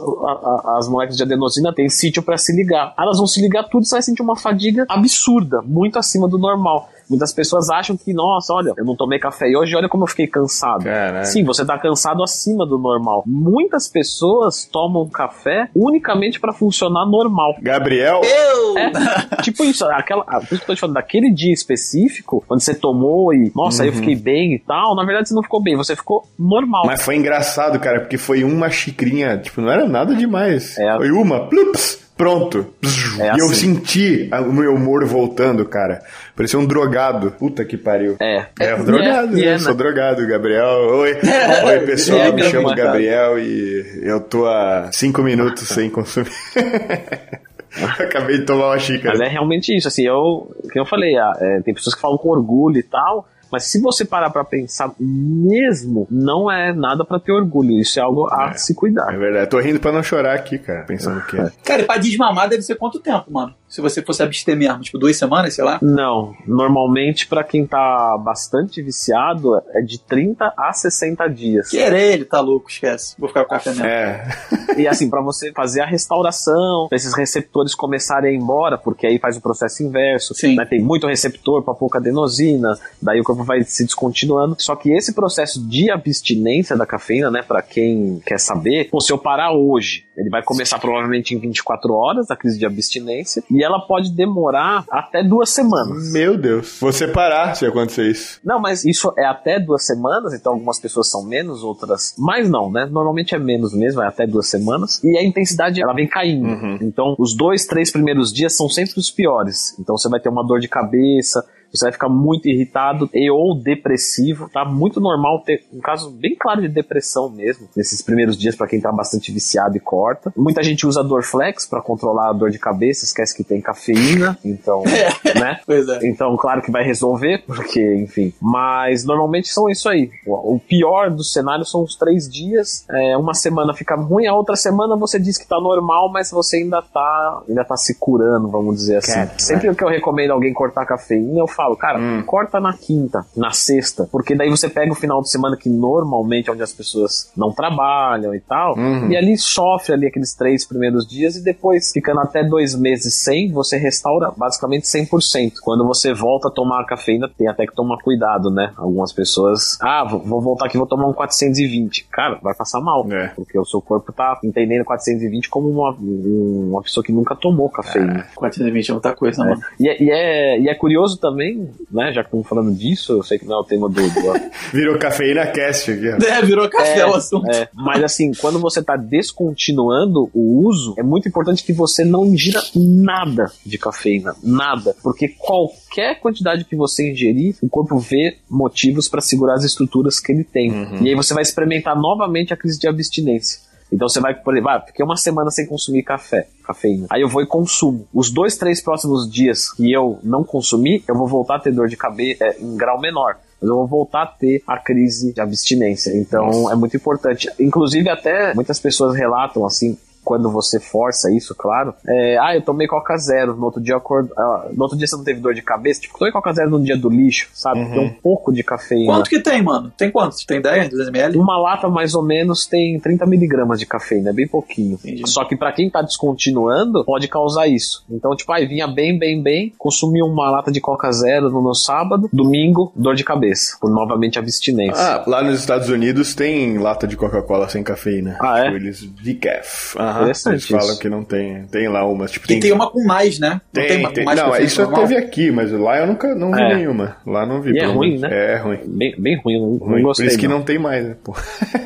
Speaker 2: as moléculas de adenosina têm sítio para se ligar. Elas vão se ligar tudo e você vai sentir uma fadiga absurda, muito acima do normal. Muitas pessoas acham que, nossa, olha, eu não tomei café hoje, olha como eu fiquei cansado. Caraca. Sim, você tá cansado acima do normal. Muitas pessoas tomam café unicamente para funcionar normal.
Speaker 1: Gabriel?
Speaker 3: Eu!
Speaker 2: É, tipo isso, aquela, por isso que eu tô te falando, daquele dia específico, quando você tomou e, nossa, uhum. aí eu fiquei bem e tal, na verdade você não ficou bem, você ficou normal.
Speaker 1: Mas foi engraçado, cara, porque foi uma xicrinha, tipo, não era nada demais. É. Foi uma, plups, Pronto. É assim. E eu assim. senti o meu humor voltando, cara. Parecia um drogado. Puta que pariu.
Speaker 2: É.
Speaker 1: É, um drogado, yeah, né? Sou drogado, Gabriel. Oi. Oi, pessoal. É, me chamo Gabriel e eu tô há cinco minutos sem consumir. Acabei de tomar uma xícara.
Speaker 2: Mas é realmente isso, assim, eu, que eu falei, ah, é, tem pessoas que falam com orgulho e tal, mas se você parar para pensar mesmo, não é nada para ter orgulho. Isso é algo a é, se cuidar.
Speaker 1: É verdade. Eu tô rindo para não chorar aqui, cara, pensando que é.
Speaker 3: Cara, pra desmamar deve ser quanto tempo, mano? Se você fosse abster mesmo, tipo duas semanas, sei lá?
Speaker 2: Não. Normalmente, para quem tá bastante viciado, é de 30 a 60 dias.
Speaker 3: Querer ele, tá louco, esquece. Vou ficar com o café mesmo.
Speaker 2: É. e assim, para você fazer a restauração, pra esses receptores começarem a ir embora, porque aí faz o processo inverso. Sim. Né? Tem muito receptor para pouca adenosina, daí o corpo vai se descontinuando. Só que esse processo de abstinência da cafeína, né, para quem quer saber, pô, se eu parar hoje, ele vai começar provavelmente em 24 horas, a crise de abstinência, e ela pode demorar até duas semanas.
Speaker 1: Meu Deus. Você parar se acontecer isso.
Speaker 2: Não, mas isso é até duas semanas, então algumas pessoas são menos, outras mais não, né? Normalmente é menos mesmo, é até duas semanas. E a intensidade, ela vem caindo. Uhum. Então, os dois, três primeiros dias são sempre os piores. Então, você vai ter uma dor de cabeça, você vai ficar muito irritado e ou depressivo, tá? Muito normal ter um caso bem claro de depressão mesmo, nesses primeiros dias para quem tá bastante viciado e corta. Muita gente usa Dorflex para controlar a dor de cabeça, esquece que tem cafeína, então, né?
Speaker 3: Pois é.
Speaker 2: Então, claro que vai resolver, porque, enfim. Mas normalmente são isso aí. O pior dos cenários são os três dias. É, uma semana fica ruim, a outra semana você diz que tá normal, mas você ainda tá, ainda tá se curando, vamos dizer assim. Cat, Sempre né? que eu recomendo alguém cortar cafeína, eu falo cara, hum. corta na quinta, na sexta, porque daí você pega o final de semana que normalmente é onde as pessoas não trabalham e tal, uhum. e ali sofre ali aqueles três primeiros dias e depois, ficando até dois meses sem, você restaura basicamente 100%. Quando você volta a tomar a cafeína, tem até que tomar cuidado, né? Algumas pessoas, ah, vou voltar aqui, vou tomar um 420. Cara, vai passar mal, é. porque o seu corpo tá entendendo 420 como uma, uma pessoa que nunca tomou cafeína.
Speaker 3: É, 420 é muita coisa, é. mano.
Speaker 2: E é, e, é, e é curioso também né, já que estamos falando disso, eu sei que não é o tema do. do...
Speaker 1: virou cafeína cast aqui.
Speaker 3: É, virou café é, o assunto. É,
Speaker 2: mas assim, quando você está descontinuando o uso, é muito importante que você não ingira nada de cafeína. Nada. Porque qualquer quantidade que você ingerir, o corpo vê motivos para segurar as estruturas que ele tem. Uhum. E aí você vai experimentar novamente a crise de abstinência. Então você vai, por exemplo, ah, fiquei uma semana sem consumir café, cafeína. Aí eu vou e consumo. Os dois, três próximos dias que eu não consumi, eu vou voltar a ter dor de cabeça é, em grau menor mas eu vou voltar a ter a crise de abstinência. Então Nossa. é muito importante. Inclusive, até muitas pessoas relatam assim quando você força isso, claro. É, ah, eu tomei Coca Zero, no outro dia uh, no outro dia você não teve dor de cabeça, tipo, tomei Coca Zero no dia do lixo, sabe? Uhum. Tem um pouco de cafeína.
Speaker 3: Quanto que tem, mano? Tem quanto? Tem 10, 200 ml?
Speaker 2: Uma lata mais ou menos tem 30 miligramas de cafeína, é bem pouquinho. Entendi. Só que para quem tá descontinuando, pode causar isso. Então, tipo, aí vinha bem, bem, bem, consumi uma lata de Coca Zero no meu sábado, domingo, dor de cabeça, por novamente abstinência.
Speaker 1: Ah, lá nos Estados Unidos tem lata de Coca-Cola sem cafeína.
Speaker 2: Ah, é?
Speaker 1: Eles decaf. Aham. Interessante. Eles falam que não tem. Tem lá umas. Tipo, tem...
Speaker 3: E tem uma com mais, né?
Speaker 1: Tem, não tem, uma, tem. mais Não, isso eu teve aqui, mas lá eu nunca não vi é. nenhuma. Lá não vi.
Speaker 2: E é ruim, né?
Speaker 1: É, ruim.
Speaker 2: Bem, bem ruim, não, ruim. não gostei.
Speaker 1: Por isso que não tem mais, né? Pô.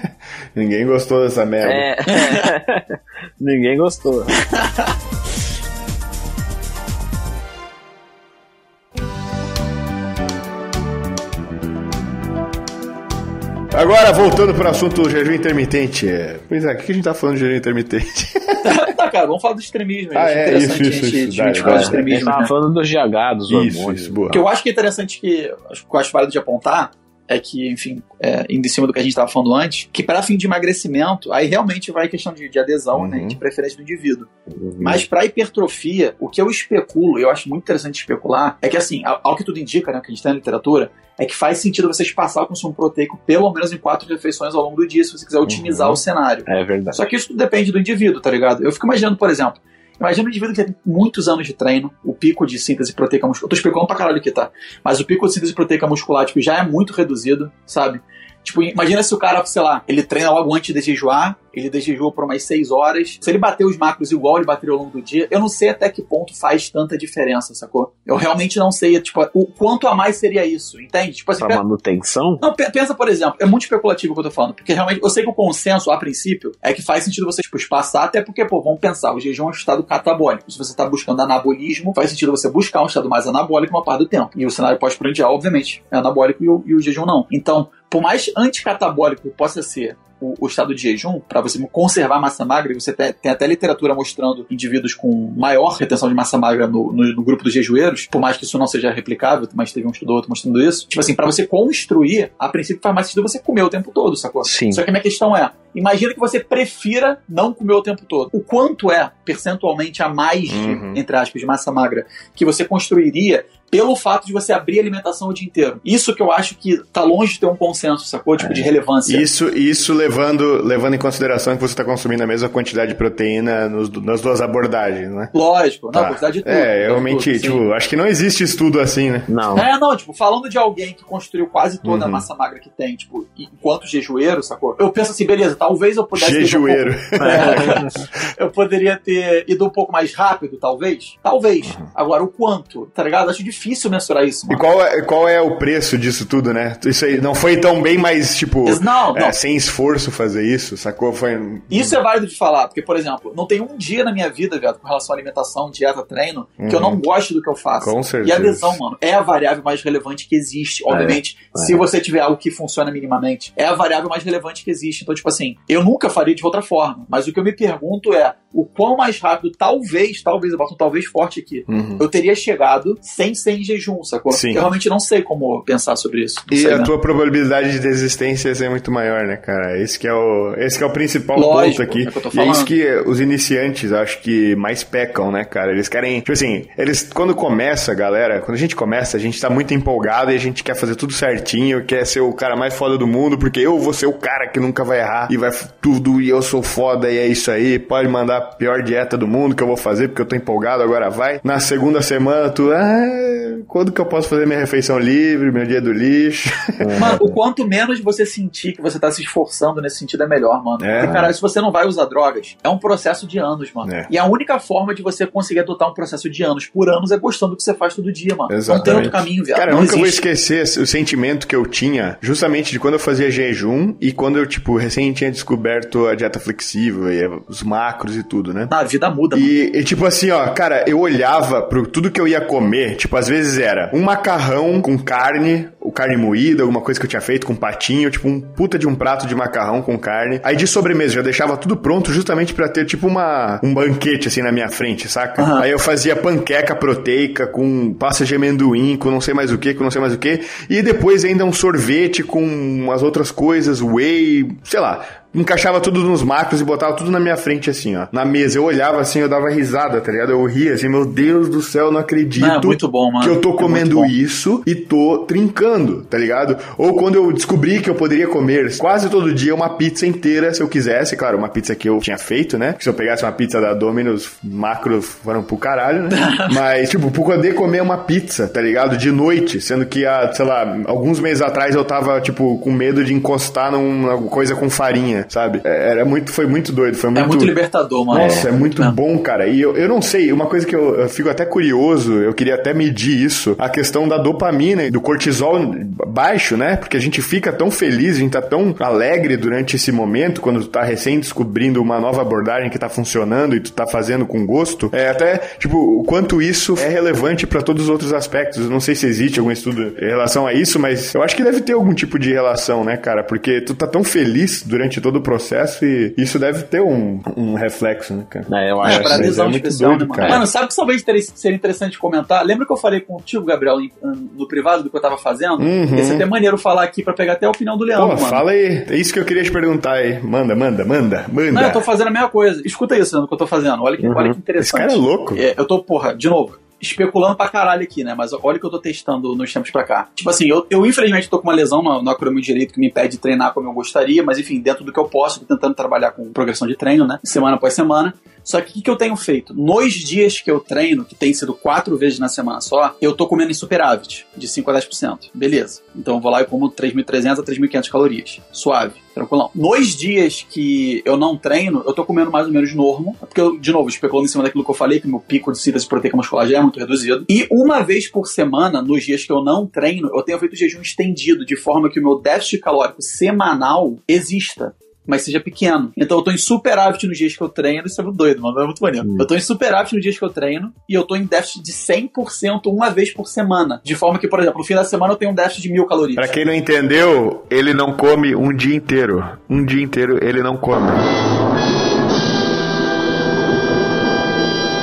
Speaker 1: Ninguém gostou dessa merda.
Speaker 2: É. Ninguém gostou.
Speaker 1: Agora, voltando para o assunto do jejum intermitente. Pois é, o que a gente tá falando de jejum intermitente?
Speaker 3: tá, cara, vamos falar do extremismo.
Speaker 1: Ah, é, isso, isso, isso.
Speaker 2: A gente fala do extremismo. A gente tava né? falando dos GH, dos hormônios. Isso,
Speaker 3: boa. O que eu acho que é interessante que, acho que eu acho válido de apontar, é que, enfim, é, indo em cima do que a gente estava falando antes, que para fim de emagrecimento, aí realmente vai questão de, de adesão, né, uhum. né, de preferência do indivíduo. Uhum. Mas para hipertrofia, o que eu especulo, eu acho muito interessante especular, é que assim, ao, ao que tudo indica, né, que a gente tem na literatura, é que faz sentido você espaçar o consumo proteico pelo menos em quatro refeições ao longo do dia, se você quiser otimizar uhum. o cenário.
Speaker 2: É verdade.
Speaker 3: Só que isso depende do indivíduo, tá ligado? Eu fico imaginando, por exemplo, Imagina um indivíduo que tem muitos anos de treino, o pico de síntese proteica muscular. Eu tô explicando pra caralho aqui, tá? Mas o pico de síntese proteica muscular, tipo, já é muito reduzido, sabe? Tipo, imagina se o cara, sei lá, ele treina logo antes de jejuar, ele desjejua por umas 6 horas. Se ele bater os macros igual ele bateu ao longo do dia, eu não sei até que ponto faz tanta diferença, sacou? Eu realmente não sei, tipo, o quanto a mais seria isso, entende? Tipo
Speaker 2: assim, pra manutenção?
Speaker 3: Não, pensa, por exemplo, é muito especulativo o que eu tô falando, porque realmente eu sei que o consenso, a princípio, é que faz sentido você, tipo, espaçar, até porque, pô, vamos pensar, o jejum é um estado catabólico. Se você tá buscando anabolismo, faz sentido você buscar um estado mais anabólico uma parte do tempo. E o cenário pós-prandial, obviamente, é anabólico e o, e o jejum não. Então, por mais anticatabólico possa ser o, o estado de jejum, para você conservar massa magra, você tem, tem, até literatura mostrando indivíduos com maior retenção de massa magra no, no, no, grupo dos jejueiros, por mais que isso não seja replicável, mas teve um estudo outro mostrando isso. Tipo assim, para você construir, a princípio faz mais sentido você comer o tempo todo, sacou?
Speaker 2: Sim.
Speaker 3: Só que a minha questão é, imagina que você prefira não comer o tempo todo. O quanto é, percentualmente, a mais, uhum. de, entre aspas, de massa magra que você construiria pelo fato de você abrir a alimentação o dia inteiro. Isso que eu acho que tá longe de ter um consenso, sacou? Tipo, é. de relevância.
Speaker 1: Isso, isso levando, levando em consideração que você está consumindo a mesma quantidade de proteína nos, nas duas abordagens, né?
Speaker 3: Lógico, tá. não, quantidade de tudo.
Speaker 1: É, realmente, tudo, tipo, acho que não existe estudo assim, né?
Speaker 2: Não.
Speaker 3: É, não, tipo, falando de alguém que construiu quase toda uhum. a massa magra que tem, tipo, enquanto jejueiro, sacou? Eu penso assim, beleza, talvez eu pudesse...
Speaker 1: Jejueiro.
Speaker 3: Um pouco... é, eu poderia ter ido um pouco mais rápido, talvez? Talvez. Uhum. Agora, o quanto, tá ligado? Acho difícil mensurar isso, mano.
Speaker 1: E qual é, qual é o preço disso tudo, né? Isso aí não foi tão bem mais, tipo,
Speaker 3: não,
Speaker 1: é, sem esforço fazer isso, sacou? Foi...
Speaker 3: Isso é válido de falar, porque, por exemplo, não tem um dia na minha vida, viado, com relação à alimentação, dieta, treino, uhum. que eu não uhum. gosto do que eu faço.
Speaker 1: Com certeza.
Speaker 3: E a adesão, mano, é a variável mais relevante que existe, obviamente, é, é. se você tiver algo que funciona minimamente. É a variável mais relevante que existe. Então, tipo assim, eu nunca faria de outra forma, mas o que eu me pergunto é, o quão mais rápido, talvez, talvez, eu boto um talvez forte aqui, uhum. eu teria chegado sem ser em jejum, sacou? Sim. Eu realmente não sei como pensar sobre isso.
Speaker 1: e
Speaker 3: sei,
Speaker 1: a
Speaker 3: né?
Speaker 1: tua probabilidade de desistência é muito maior, né, cara? Esse que é o, esse que é o principal Lógico, ponto aqui. É e é isso que os iniciantes, acho que mais pecam, né, cara? Eles querem, tipo assim, eles, quando começa, galera, quando a gente começa, a gente tá muito empolgado e a gente quer fazer tudo certinho, quer ser o cara mais foda do mundo, porque eu vou ser o cara que nunca vai errar e vai tudo e eu sou foda e é isso aí, pode mandar a pior dieta do mundo que eu vou fazer porque eu tô empolgado, agora vai. Na segunda semana, tu, ah, quando que eu posso fazer minha refeição livre, meu dia do lixo?
Speaker 3: Mano, o quanto menos você sentir que você tá se esforçando nesse sentido é melhor, mano. É. Porque, cara, se você não vai usar drogas, é um processo de anos, mano. É. E a única forma de você conseguir adotar um processo de anos por anos é gostando do que você faz todo dia, mano. Exatamente. Não tem outro caminho, viado.
Speaker 1: Cara, eu nunca existe. vou esquecer o sentimento que eu tinha justamente de quando eu fazia jejum e quando eu, tipo, recém tinha descoberto a dieta flexível e os macros e tudo, né?
Speaker 3: Ah, a vida muda, mano.
Speaker 1: E, e, tipo assim, ó, cara, eu olhava pro tudo que eu ia comer, tipo, às vezes era um macarrão com carne o carne moída, alguma coisa que eu tinha feito com patinho, tipo um puta de um prato de macarrão com carne. Aí de sobremesa já deixava tudo pronto justamente para ter tipo uma um banquete assim na minha frente, saca? Uhum. Aí eu fazia panqueca proteica com pasta de amendoim, com não sei mais o que, com não sei mais o que, e depois ainda um sorvete com umas outras coisas, whey, sei lá, encaixava tudo nos macros e botava tudo na minha frente, assim, ó. Na mesa. Eu olhava assim, eu dava risada, tá ligado? Eu ria assim, meu Deus do céu, não acredito
Speaker 3: é muito bom, mano.
Speaker 1: que eu tô é comendo é isso e tô trincando, tá ligado? Ou quando eu descobri que eu poderia comer quase todo dia uma pizza inteira, se eu quisesse. Claro, uma pizza que eu tinha feito, né? se eu pegasse uma pizza da Domino's, macros foram pro caralho, né? Mas, tipo, por poder comer uma pizza, tá ligado? De noite, sendo que, há, sei lá, alguns meses atrás eu tava, tipo, com medo de encostar numa coisa com farinha sabe? É, era muito, foi muito doido, foi é muito...
Speaker 3: É muito libertador, mano.
Speaker 1: Nossa, é, é muito é. bom, cara. E eu, eu não sei, uma coisa que eu, eu, fico até curioso, eu queria até medir isso, a questão da dopamina e do cortisol baixo, né? Porque a gente fica tão feliz, a gente tá tão alegre durante esse momento, quando tu tá recém descobrindo uma nova abordagem que tá funcionando e tu tá fazendo com gosto. É até, tipo, o quanto isso é relevante para todos os outros aspectos. Eu não sei se existe algum estudo em relação a isso, mas eu acho que deve ter algum tipo de relação, né, cara? Porque tu tá tão feliz durante todo todo o processo e isso deve ter um, um reflexo, né, cara?
Speaker 3: É, eu acho. É, pra adesão é especial, doido, né, mano? Mano, sabe que talvez seria interessante comentar? Lembra que eu falei contigo, Gabriel, no privado do que eu tava fazendo? Uhum. Ia ser até maneiro falar aqui pra pegar até a opinião do Leandro, Pô, mano.
Speaker 1: fala aí. É isso que eu queria te perguntar aí. Manda, manda, manda, manda.
Speaker 3: Não, eu tô fazendo a mesma coisa. Escuta isso, Leandro, que eu tô fazendo. Olha que, uhum. olha que interessante. Esse
Speaker 1: cara é louco.
Speaker 3: É, eu tô, porra, de novo, especulando pra caralho aqui, né? Mas olha o que eu tô testando nos tempos pra cá. Tipo assim, eu, eu infelizmente tô com uma lesão no, no acrômio direito que me impede de treinar como eu gostaria, mas enfim, dentro do que eu posso, tô tentando trabalhar com progressão de treino, né? Semana após semana. Só que o que, que eu tenho feito? Nos dias que eu treino, que tem sido quatro vezes na semana só, eu tô comendo em superávit, de 5 a 10%. Beleza. Então eu vou lá e como 3.300 a 3.500 calorias. Suave, tranquilão. Nos dias que eu não treino, eu tô comendo mais ou menos normal, porque eu, de novo, especulando em cima daquilo que eu falei, que meu pico de síntese proteica muscular já é muito reduzido. E uma vez por semana, nos dias que eu não treino, eu tenho feito jejum estendido, de forma que o meu déficit calórico semanal exista mas seja pequeno. Então eu tô em superávit nos dias que eu treino, isso é muito doido, mano, é muito maneiro. Hum. Eu tô em superávit nos dias que eu treino e eu tô em déficit de 100% uma vez por semana. De forma que, por exemplo, no fim da semana eu tenho um déficit de mil calorias.
Speaker 1: Pra quem não entendeu, ele não come um dia inteiro. Um dia inteiro ele não come.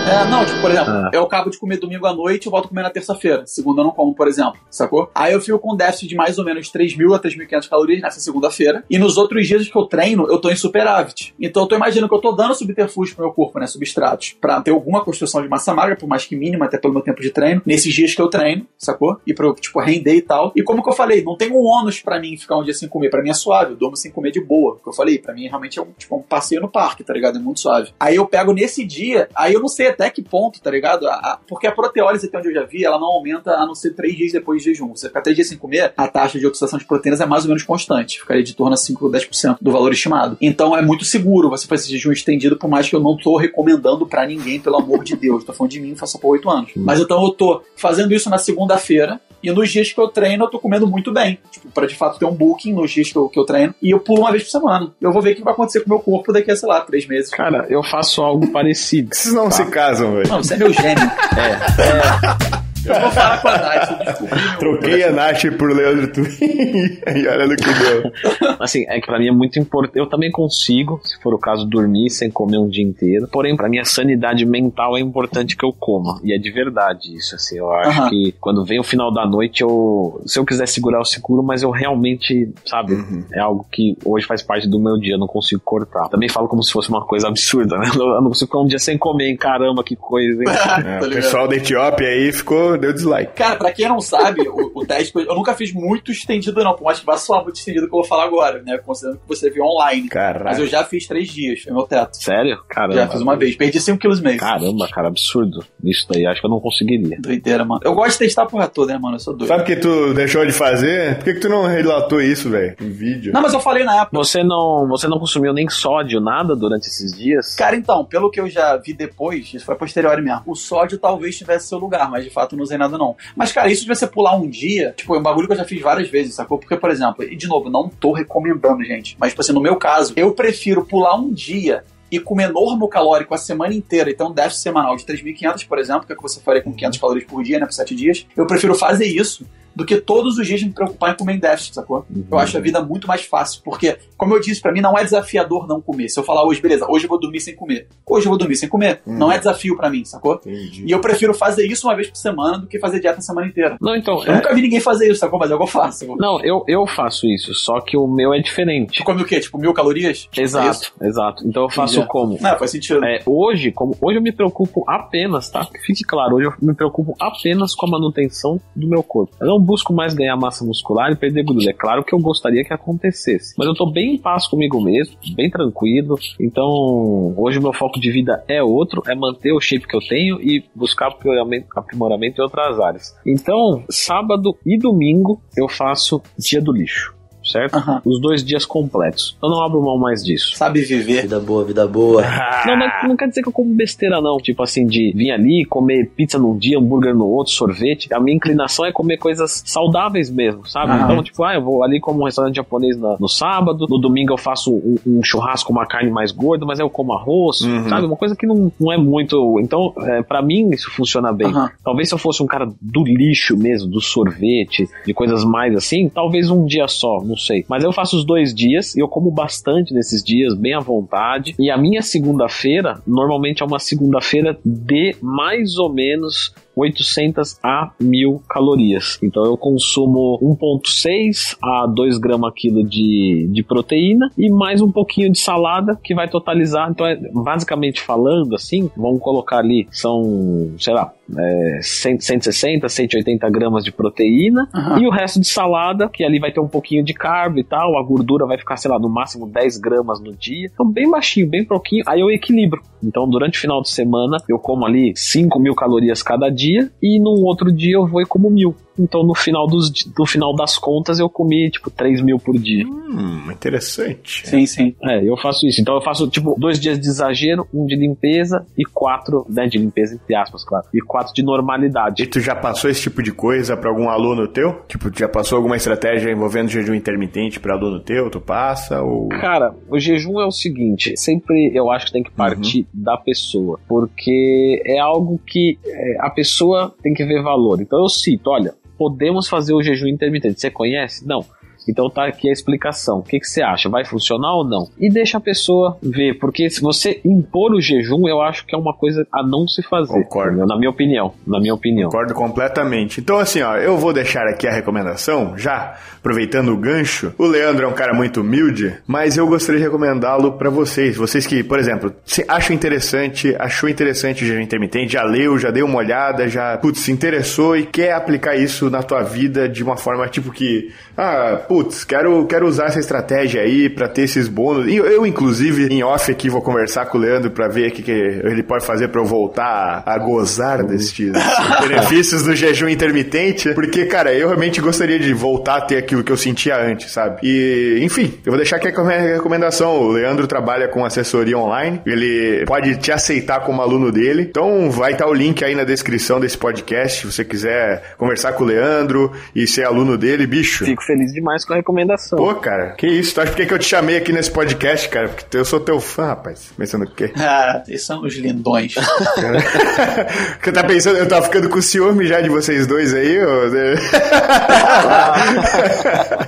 Speaker 3: É, não, tipo, por exemplo, ah. eu acabo de comer domingo à noite e volto a comer na terça-feira. Segunda eu não como, por exemplo, sacou? Aí eu fico com um déficit de mais ou menos 3.000 a 3.500 calorias nessa segunda-feira. E nos outros dias que eu treino, eu tô em superávit. Então eu tô imaginando que eu tô dando subterfúgio pro meu corpo, né? Substratos. Pra ter alguma construção de massa magra, por mais que mínima, até pelo meu tempo de treino, nesses dias que eu treino, sacou? E pra eu, tipo, render e tal. E como que eu falei, não tem um ônus pra mim ficar um dia sem comer. Pra mim é suave, eu durmo sem comer de boa. Que eu falei, pra mim realmente é um, tipo, um passeio no parque, tá ligado? É muito suave. Aí eu pego nesse dia, aí eu não sei até que ponto, tá ligado? A, porque a proteólise, até onde eu já vi, ela não aumenta a não ser três dias depois de jejum. Você ficar três dias sem comer, a taxa de oxidação de proteínas é mais ou menos constante. Ficaria de torno a 5 ou 10% do valor estimado. Então é muito seguro você fazer esse jejum estendido, por mais que eu não tô recomendando para ninguém, pelo amor de Deus. Tô falando de mim, faça por oito anos. Mas então eu tô fazendo isso na segunda-feira, e nos dias que eu treino, eu tô comendo muito bem. Tipo, pra de fato ter um booking nos dias que eu, que eu treino. E eu pulo uma vez por semana. Eu vou ver o que vai acontecer com o meu corpo daqui a, sei lá, três meses.
Speaker 2: Cara, eu faço algo parecido.
Speaker 1: Vocês não tá? se casam, velho.
Speaker 3: Não, você é meu gênio. é. é. Eu vou falar com a Nath, desculpa.
Speaker 1: Troquei a Nath por Leandro Twin e olha no que deu.
Speaker 2: Assim, é que pra mim é muito importante. Eu também consigo, se for o caso, dormir sem comer um dia inteiro. Porém, pra minha sanidade mental é importante que eu coma. E é de verdade isso, assim. Eu acho uhum. que quando vem o final da noite, eu. Se eu quiser segurar, eu seguro, mas eu realmente, sabe, uhum. é algo que hoje faz parte do meu dia, eu não consigo cortar. Também falo como se fosse uma coisa absurda, né? Eu não consigo ficar um dia sem comer, hein? Caramba, que coisa, hein?
Speaker 1: é, o pessoal da Etiópia aí ficou deu dislike.
Speaker 3: Cara, pra quem não sabe, o, o, teste, eu nunca fiz muito estendido, não. Por mais que vá soar muito estendido que eu vou falar agora, né? Considerando que você viu online.
Speaker 1: Caraca.
Speaker 3: Mas eu já fiz três dias, foi meu teto.
Speaker 2: Sério? Caramba.
Speaker 3: Já fiz uma vez. Perdi 5 quilos meio.
Speaker 2: Caramba, cara, absurdo. Isso daí, acho que eu não conseguiria.
Speaker 3: Doideira, mano. Eu gosto de testar a porra toda, né, mano? Eu sou doido.
Speaker 1: Sabe que tu deixou de fazer? Por que, que tu não relatou isso, velho? Em vídeo?
Speaker 3: Não, mas eu falei na época.
Speaker 2: Você não, você não consumiu nem sódio, nada durante esses dias?
Speaker 3: Cara, então, pelo que eu já vi depois, isso foi posterior mesmo. O sódio talvez tivesse seu lugar, mas de fato não usei nada não. Mas, cara, isso de você pular um dia, tipo, é um bagulho que eu já fiz várias vezes, sacou? Porque, por exemplo, e de novo, não tô recomendando, gente, mas, tipo assim, no meu caso, eu prefiro pular um dia e comer normo calórico a semana inteira, então déficit semanal de 3.500, por exemplo, que é o que você faria com 500 calorias por dia, né, por 7 dias, eu prefiro fazer isso do que todos os dias me preocupar em comer em déficit, sacou? Uhum. Eu acho a vida muito mais fácil, porque, como eu disse, para mim não é desafiador não comer. Se eu falar hoje, beleza, hoje eu vou dormir sem comer. Hoje eu vou dormir sem comer. Uhum. Não é desafio para mim, sacou? Entendi. E eu prefiro fazer isso uma vez por semana do que fazer dieta a semana inteira.
Speaker 2: Não, então.
Speaker 3: Eu é... nunca vi ninguém fazer isso, sacou? Mas é o que eu faço. Sacou?
Speaker 2: Não, eu, eu faço isso, só que o meu é diferente.
Speaker 3: Tu come o quê? Tipo, mil calorias?
Speaker 2: Exato, é exato. Então eu faço Entendi. como?
Speaker 3: Não, faz sentido.
Speaker 2: É, hoje, como, hoje eu me preocupo apenas, tá? Que fique claro, hoje eu me preocupo apenas com a manutenção do meu corpo. Eu não busco mais ganhar massa muscular e perder gordura. É claro que eu gostaria que acontecesse. Mas eu tô bem em paz comigo mesmo, bem tranquilo. Então, hoje o meu foco de vida é outro, é manter o shape que eu tenho e buscar aprimoramento, aprimoramento em outras áreas. Então, sábado e domingo eu faço dia do lixo certo? Uhum. Os dois dias completos. Eu não abro mão mais disso.
Speaker 3: Sabe viver.
Speaker 8: Vida boa, vida boa.
Speaker 2: não, mas não quer dizer que eu como besteira, não. Tipo assim, de vir ali, comer pizza num dia, hambúrguer no outro, sorvete. A minha inclinação é comer coisas saudáveis mesmo, sabe? Uhum. Então, tipo, ah, eu vou ali como um restaurante japonês no, no sábado, no domingo eu faço um, um, churrasco, uma carne mais gorda, mas eu como arroz, uhum. sabe? Uma coisa que não, não é muito. Então, é, para mim, isso funciona bem. Talvez se eu fosse um cara do lixo mesmo, do sorvete, de coisas mais assim, talvez um dia só, não sei. Mas eu faço os dois dias e eu como bastante nesses dias, bem à vontade. E a minha segunda-feira, normalmente é uma segunda-feira de mais ou menos 800 a 1000 calorias. Então eu consumo 1,6 a 2 gramas quilo de, de proteína e mais um pouquinho de salada que vai totalizar. Então, é, basicamente falando assim, vamos colocar ali, são, sei lá, é, 100, 160, 180 gramas de proteína uhum. e o resto de salada, que ali vai ter um pouquinho de carbo e tal, a gordura vai ficar, sei lá, no máximo 10 gramas no dia. Então, bem baixinho, bem pouquinho. Aí eu equilibro. Então, durante o final de semana, eu como ali 5 mil calorias cada dia e num outro dia eu vou e como mil. Então no final, dos, no final das contas eu comi tipo 3 mil por dia.
Speaker 1: Hum, interessante.
Speaker 3: Sim, sim.
Speaker 2: É, eu faço isso. Então eu faço tipo dois dias de exagero, um de limpeza e quatro, né, de limpeza entre aspas, claro, e quatro de normalidade.
Speaker 1: E tu já passou esse tipo de coisa para algum aluno teu? Tipo, tu já passou alguma estratégia envolvendo jejum intermitente para aluno teu? Tu passa ou
Speaker 2: Cara, o jejum é o seguinte, sempre eu acho que tem que partir uhum. da pessoa, porque é algo que é, a pessoa tem que ver valor. Então eu cito, olha, podemos fazer o jejum intermitente. Você conhece? Não. Então tá aqui a explicação. O que, que você acha? Vai funcionar ou não? E deixa a pessoa ver, porque se você impor o jejum, eu acho que é uma coisa a não se fazer.
Speaker 1: Concordo.
Speaker 2: Na minha opinião. Na minha opinião.
Speaker 1: Concordo completamente. Então, assim, ó, eu vou deixar aqui a recomendação, já aproveitando o gancho. O Leandro é um cara muito humilde, mas eu gostaria de recomendá-lo para vocês. Vocês que, por exemplo, se acham interessante, achou interessante o jejum intermitente, já leu, já deu uma olhada, já, putz, se interessou e quer aplicar isso na tua vida de uma forma tipo que, ah, putz, quero, quero usar essa estratégia aí para ter esses bônus. E eu, eu, inclusive, em off aqui, vou conversar com o Leandro para ver o que, que ele pode fazer para eu voltar a, gozar destes benefícios do jejum intermitente. Porque, cara, eu realmente gostaria de voltar a ter aquilo que eu sentia antes, sabe? E, enfim, eu vou deixar aqui a recomendação. O Leandro trabalha com assessoria online. Ele pode te aceitar como aluno dele. Então, vai estar o link aí na descrição desse podcast. Se você quiser conversar com o Leandro e ser aluno dele, bicho.
Speaker 2: Fico feliz demais com a recomendação.
Speaker 1: Pô, cara, que isso? Tu acha por que eu te chamei aqui nesse podcast, cara? Porque eu sou teu fã, rapaz. Pensando o quê?
Speaker 3: Ah, esses são os lindões.
Speaker 1: Você tá pensando, eu tava ficando com ciúme já de vocês dois aí? Ou...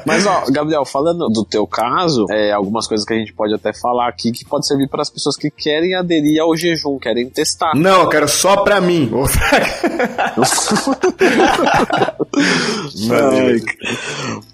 Speaker 2: Mas, ó, Gabriel, falando do teu caso, é, algumas coisas que a gente pode até falar aqui que pode servir para as pessoas que querem aderir ao jejum, querem testar.
Speaker 1: Não, eu quero só pra mim.
Speaker 2: Não,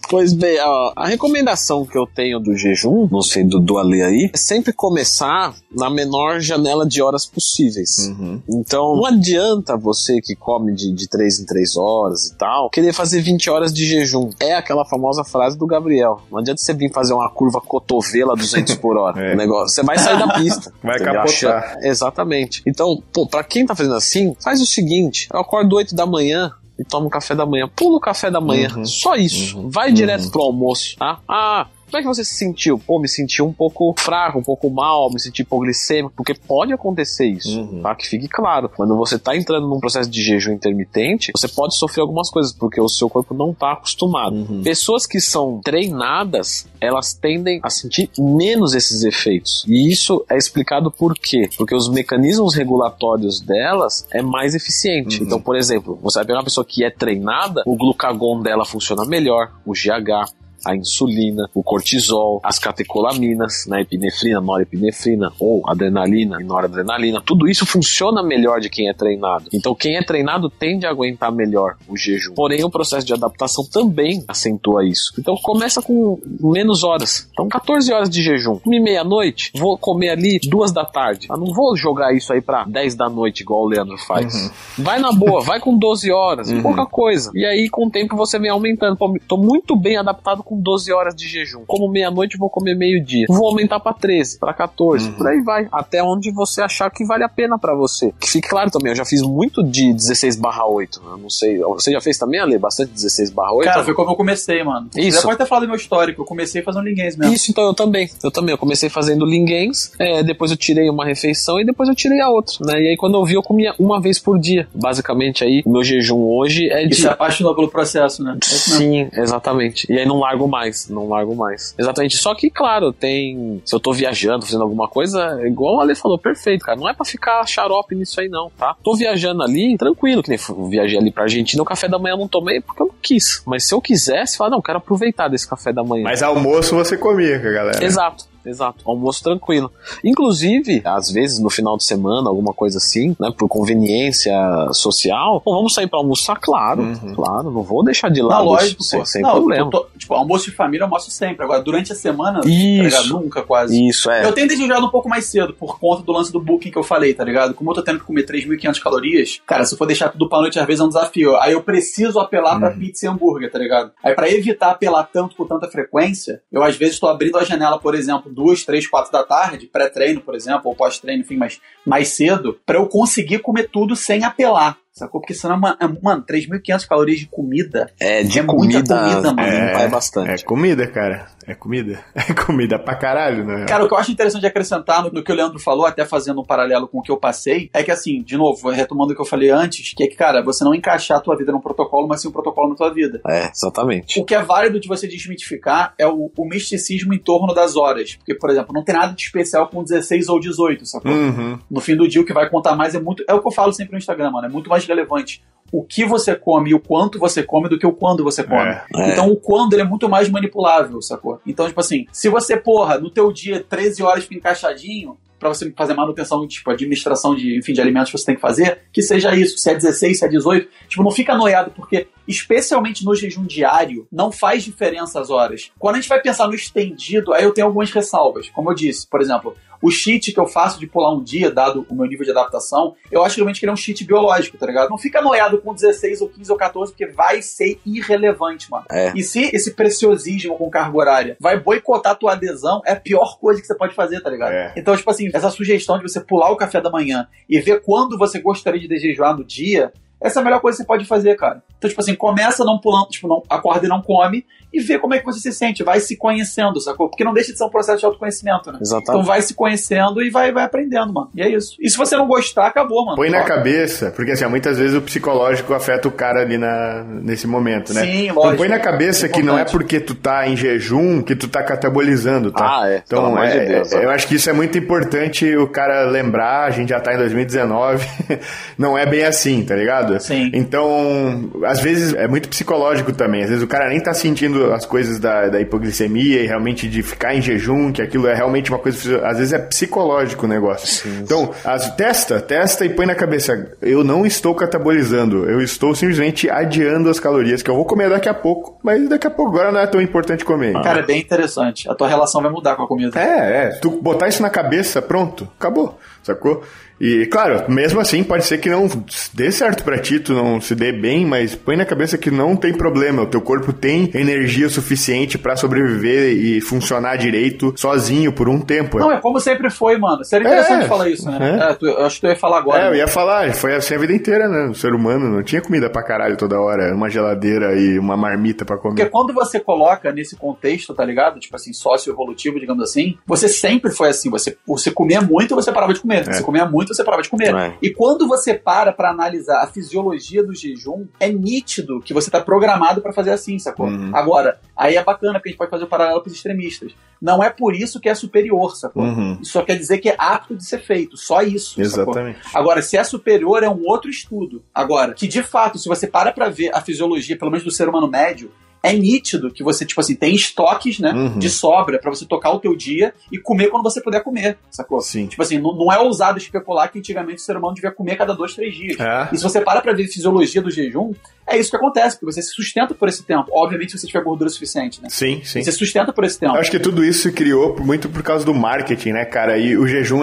Speaker 2: Pois bem, ó, a recomendação que eu tenho do jejum, não sei do, do Ali aí, é sempre começar na menor janela de horas possíveis. Uhum. Então, não adianta você que come de, de 3 em 3 horas e tal, querer fazer 20 horas de jejum. É aquela famosa frase do Gabriel. Não adianta você vir fazer uma curva cotovela 200 por hora. é. negócio, você vai sair da pista.
Speaker 1: Vai capotar.
Speaker 2: Exatamente. Então, pô, pra quem tá fazendo assim, faz o seguinte: eu acordo 8 da manhã, e toma um café da manhã. Pula o café da manhã. Uhum. Só isso. Uhum. Vai direto uhum. pro almoço, tá? Ah, Como é que você se sentiu? Pô, me senti um pouco fraco, um pouco mal, me senti hipoglicêmico, porque pode acontecer isso, uhum. tá? Que fique claro. Quando você tá entrando num processo de jejum intermitente, você pode sofrer algumas coisas, porque o seu corpo não tá acostumado. Uhum. Pessoas que são treinadas, elas tendem a sentir menos esses efeitos. E isso é explicado por quê? Porque os mecanismos regulatórios delas é mais eficiente. Uhum. Então, por exemplo, você vai pegar uma pessoa que é treinada, o glucagon dela funciona melhor, o GH, a insulina, o cortisol, as catecolaminas, né, epinefrina, norepinefrina ou adrenalina e noradrenalina. Tudo isso funciona melhor de quem é treinado. Então, quem é treinado tende a aguentar melhor o jejum. Porém, o processo de adaptação também acentua isso. Então, começa com menos horas. Então, 14 horas de jejum. Comi meia-noite, vou comer ali duas da tarde. Eu não vou jogar isso aí pra 10 da noite, igual o Leandro faz. Uhum. Vai na boa, vai com 12 horas, uhum. pouca coisa. E aí, com o tempo, você vem aumentando. Pô, tô muito bem adaptado com com 12 horas de jejum. Como meia-noite, vou comer meio-dia. Vou aumentar para 13, para 14, uhum. por aí vai. Até onde você achar que vale a pena para você. Que fique claro também, eu já fiz muito de 16 barra 8. Eu não sei. Você já fez também, Ale? Bastante 16 barra 8?
Speaker 3: Cara, foi como eu comecei, mano.
Speaker 2: Isso. Você
Speaker 3: pode ter falado do meu histórico. Eu comecei fazendo linguens mesmo.
Speaker 2: Isso, então eu também. Eu também. Eu comecei fazendo linguens, é, depois eu tirei uma refeição e depois eu tirei a outra, né? E aí quando eu vi, eu comia uma vez por dia. Basicamente aí, o meu jejum hoje é de...
Speaker 3: E se apaixonou pelo processo, né?
Speaker 2: É Sim, exatamente. E aí não largo mais, não largo largo mais. Exatamente. Só que, claro, tem. Se eu tô viajando, fazendo alguma coisa, igual a Ale falou, perfeito, cara. Não é pra ficar xarope nisso aí, não, tá? Tô viajando ali, tranquilo, que nem viajei ali pra Argentina, o café da manhã eu não tomei porque eu não quis. Mas se eu quisesse, falar, não, quero aproveitar desse café da manhã.
Speaker 1: Mas almoço você comia, galera.
Speaker 2: Exato. Exato, almoço tranquilo. Inclusive, às vezes no final de semana, alguma coisa assim, né, por conveniência social, bom, vamos sair para almoçar, claro, uhum. claro, não vou deixar de lado.
Speaker 3: Não, lógico, sem, sem não, problema. Tô, tipo, almoço de família eu almoço sempre. Agora, durante a semana, tá isso, tá nunca quase.
Speaker 2: Isso, é.
Speaker 3: Eu tenho desejado um pouco mais cedo, por conta do lance do booking que eu falei, tá ligado? Como eu tô tendo que comer 3.500 calorias, cara, se eu for deixar tudo pra noite, às vezes é um desafio. Aí eu preciso apelar uhum. pra pizza e hambúrguer, tá ligado? Aí para evitar apelar tanto por tanta frequência, eu às vezes tô abrindo a janela, por exemplo, duas, três, quatro da tarde, pré-treino, por exemplo, ou pós-treino, enfim, mas mais cedo, para eu conseguir comer tudo sem apelar. Sacou? Porque senão, é mano, 3.500 calorias de comida.
Speaker 2: É, de é comida, comida, mano. É, vai bastante.
Speaker 1: É comida, cara. É comida. É comida pra caralho, né?
Speaker 3: Cara, o que eu acho interessante acrescentar no, no, que o Leandro falou, até fazendo um paralelo com o que eu passei, é que assim, de novo, retomando o que eu falei antes, que é que, cara, você não encaixar a tua vida num protocolo, mas sim um protocolo na tua vida.
Speaker 2: É, exatamente.
Speaker 3: O que é válido de você desmitificar é o, o misticismo em torno das horas. Porque, por exemplo, não tem nada de especial com 16 ou 18, sacou? Uhum. No fim do dia, o que vai contar mais é muito. É o que eu falo sempre no Instagram, mano. É muito mais relevante o que você come e o quanto você come do que o quando você come. É, é. Então o quando ele é muito mais manipulável, sacou? Então, tipo assim, se você, porra, no teu dia 13 horas fica encaixadinho, para você fazer manutenção, tipo, administração de, enfim, de alimentos que você tem que fazer, que seja isso, se é 16, se é 18, tipo, não fica noiado, porque, especialmente no jejum diário, não faz diferença as horas. Quando a gente vai pensar no estendido, aí eu tenho algumas ressalvas. Como eu disse, por exemplo, o cheat que eu faço de pular um dia, dado o meu nível de adaptação, eu acho realmente que ele é um cheat biológico, tá ligado? Não fica noiado com 16 ou 15 ou 14, porque vai ser irrelevante, mano. É. E se esse preciosismo com carga horária vai boicotar a tua adesão, é a pior coisa que você pode fazer, tá ligado? É. Então, tipo assim, essa sugestão de você pular o café da manhã e ver quando você gostaria de desejar no dia, essa é a melhor coisa que você pode fazer, cara. Então, tipo assim, começa não pulando, tipo, não, acorda e não come, e vê como é que você se sente, vai se conhecendo, sacou? Porque não deixa de ser um processo de autoconhecimento, né?
Speaker 2: Exatamente.
Speaker 3: Então vai se conhecendo e vai, vai aprendendo, mano. E é isso. E se você não gostar, acabou, mano.
Speaker 1: Põe na cabeça, porque assim, muitas vezes o psicológico afeta o cara ali na, nesse momento, né?
Speaker 3: Sim, lógico. Então
Speaker 1: põe na cabeça é que não é porque tu tá em jejum que tu tá catabolizando, tá?
Speaker 2: Ah, é.
Speaker 1: Então, é, de Deus, é, eu acho que isso é muito importante o cara lembrar, a gente já tá em 2019, não é bem assim, tá ligado?
Speaker 3: Sim.
Speaker 1: Então, às vezes é muito psicológico também, às vezes o cara nem tá sentindo as coisas da da, hipoglicemia e realmente de ficar em jejum, que aquilo é realmente uma coisa, às vezes é psicológico o negócio. Sim, então, as, testa, testa e põe na cabeça, eu não estou catabolizando, eu estou simplesmente adiando as calorias que eu vou comer daqui a pouco, mas daqui a pouco agora não é tão importante comer.
Speaker 3: Cara, é bem interessante. A tua relação vai mudar com a comida.
Speaker 1: É, é. Tu botar isso na cabeça, pronto, acabou, sacou? E, claro, mesmo assim, pode ser que não dê certo pra ti, tu não se dê bem, mas põe na cabeça que não tem problema. O teu corpo tem energia suficiente para sobreviver e funcionar direito sozinho por um tempo.
Speaker 3: Não, é como sempre foi, mano. Seria interessante é, falar isso, né? É. É, tu, eu acho que tu ia falar agora.
Speaker 1: É,
Speaker 3: né?
Speaker 1: eu ia falar, foi assim a vida inteira, né? O ser humano não tinha comida pra caralho toda hora, uma geladeira e uma marmita para comer.
Speaker 3: Porque quando você coloca nesse contexto, tá ligado? Tipo assim, sócio-evolutivo, digamos assim, você sempre foi assim. Você, você comia muito, você parava de comer. É. Você comia muito, você parava de comer. É. E quando você para pra analisar a fisiologia do jejum, é nítido que você tá programado para fazer assim, sacou? Uhum. Agora, aí é bacana, porque a gente pode fazer o um paralelo pros extremistas. Não é por isso que é superior, sacou? Uhum. Isso só quer dizer que é apto de ser feito. Só isso.
Speaker 1: Exatamente.
Speaker 3: Sacou? Agora, se é superior, é um outro estudo. Agora, que de fato, se você para pra ver a fisiologia, pelo menos do ser humano médio, é nítido que você, tipo assim, tem estoques, né, uhum. de sobra para você tocar o teu dia e comer quando você puder comer, sacou?
Speaker 1: Sim.
Speaker 3: Tipo assim, não, não é ousado especular que antigamente o ser humano devia comer cada dois, três dias. É. E se você para pra ver a fisiologia do jejum, é isso que acontece, porque você se sustenta por esse tempo. Obviamente, se você tiver gordura suficiente, né?
Speaker 1: Sim, sim.
Speaker 3: Você se sustenta por esse tempo.
Speaker 1: Eu acho que tudo isso se criou muito por causa do marketing, né, cara? E o jejum,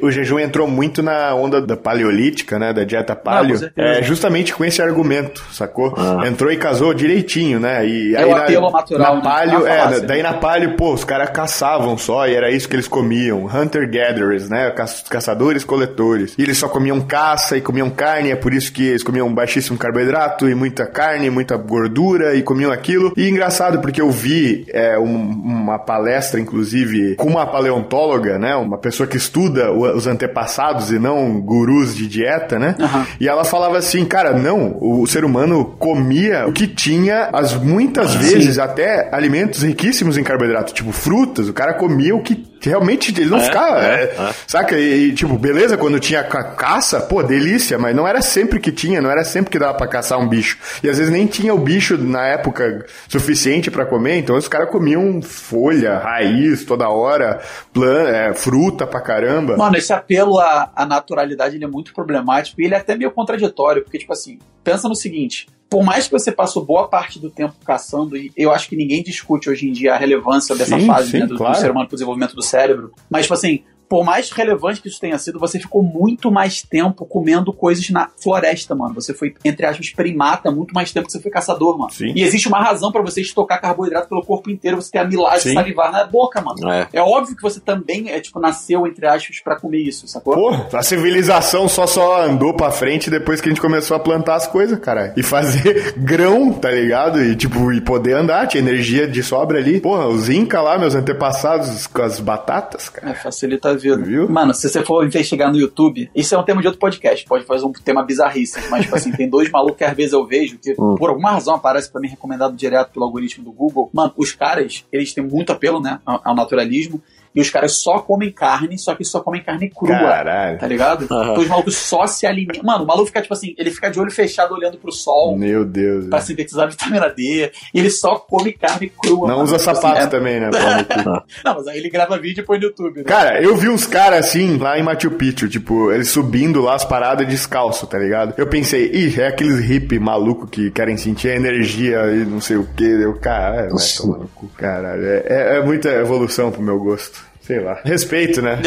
Speaker 1: o jejum entrou muito na onda da paleolítica, né? Da dieta paleo. Ah, é, justamente com esse argumento, sacou? Ah. Entrou e casou direitinho, né? E
Speaker 3: é aí, o apelo na, natural.
Speaker 1: Na paleo, é, falácia, daí na paleo, pô, os caras caçavam só e era isso que eles comiam. Hunter-gatherers, né? Caçadores-coletores. E eles só comiam caça e comiam carne, é por isso que eles comiam baixíssimo carboidrato e muita carne, muita gordura e comiam aquilo. E engraçado, porque eu vi é, um, uma palestra, inclusive, com uma paleontóloga, né? Uma pessoa que estuda os antepassados e não gurus de dieta, né? Uhum. E ela falava assim, cara, não, o ser humano comia o que tinha, as muitas vezes Sim. até alimentos riquíssimos em carboidrato, tipo frutas, o cara comia o que realmente ele não é, ficava. É, é, saca? E, tipo, beleza, quando tinha caça, pô, delícia, mas não era sempre que tinha, não era sempre que dava pra caçar um bicho. E às vezes nem tinha o bicho na época suficiente para comer, então os caras comiam folha, raiz toda hora, plan, é, fruta pra caramba.
Speaker 3: Mano, esse apelo à, à naturalidade ele é muito problemático e ele é até meio contraditório, porque, tipo assim, pensa no seguinte por mais que você passou boa parte do tempo caçando, e eu acho que ninguém discute hoje em dia a relevância dessa sim, fase sim, né, do, claro. do, ser humano para o desenvolvimento do cérebro, mas, tipo assim, por mais relevante que isso tenha sido, você ficou muito mais tempo comendo coisas na floresta, mano. Você foi, entre aspas, primata muito mais tempo que você foi caçador, mano. Sim. E existe uma razão para você estocar carboidrato pelo corpo inteiro, você ter a milagem de salivar na boca, mano. É. é. óbvio que você também, é tipo, nasceu, entre aspas, para comer isso, sacou?
Speaker 1: Pô, a civilização só só andou pra frente depois que a gente começou a plantar as coisas, cara. E fazer grão, tá ligado? E, tipo, e poder andar, tinha energia de sobra ali. Porra, os Inca lá, meus antepassados com as batatas, cara.
Speaker 3: É, facilita vida. Viu? Mano, se você for investigar no YouTube, isso é um tema de outro podcast, pode fazer um tema bizarríssimo, mas, tipo assim, tem dois malucos que às vezes eu vejo que, hum. por alguma razão, aparece para mim recomendado direto pelo algoritmo do Google. Mano, os caras, eles têm muito apelo, né, ao naturalismo, e os caras só comem carne, só que só comem carne crua. Caralho. Tá ligado? Uhum. Então os malucos só se alimentam. Mano, o maluco fica, tipo assim, ele fica de olho fechado olhando pro sol.
Speaker 1: Meu Deus.
Speaker 3: Pra sintetizar vitamina D. E ele só come carne crua.
Speaker 1: Não mano. usa tipo sapato assim, é... também, né?
Speaker 3: Não, mas aí ele grava vídeo e põe no YouTube. Né?
Speaker 1: Cara, eu vi uns caras assim, lá em Machu Picchu, tipo, eles subindo lá as paradas descalço, tá ligado? Eu pensei, ih, é aqueles hippie maluco que querem sentir a energia e não sei o que. Eu, caralho, vai tomar no cu, caralho. É, é, é muita evolução pro meu gosto sei lá. Respeito, né?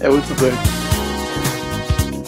Speaker 3: É, é muito doido.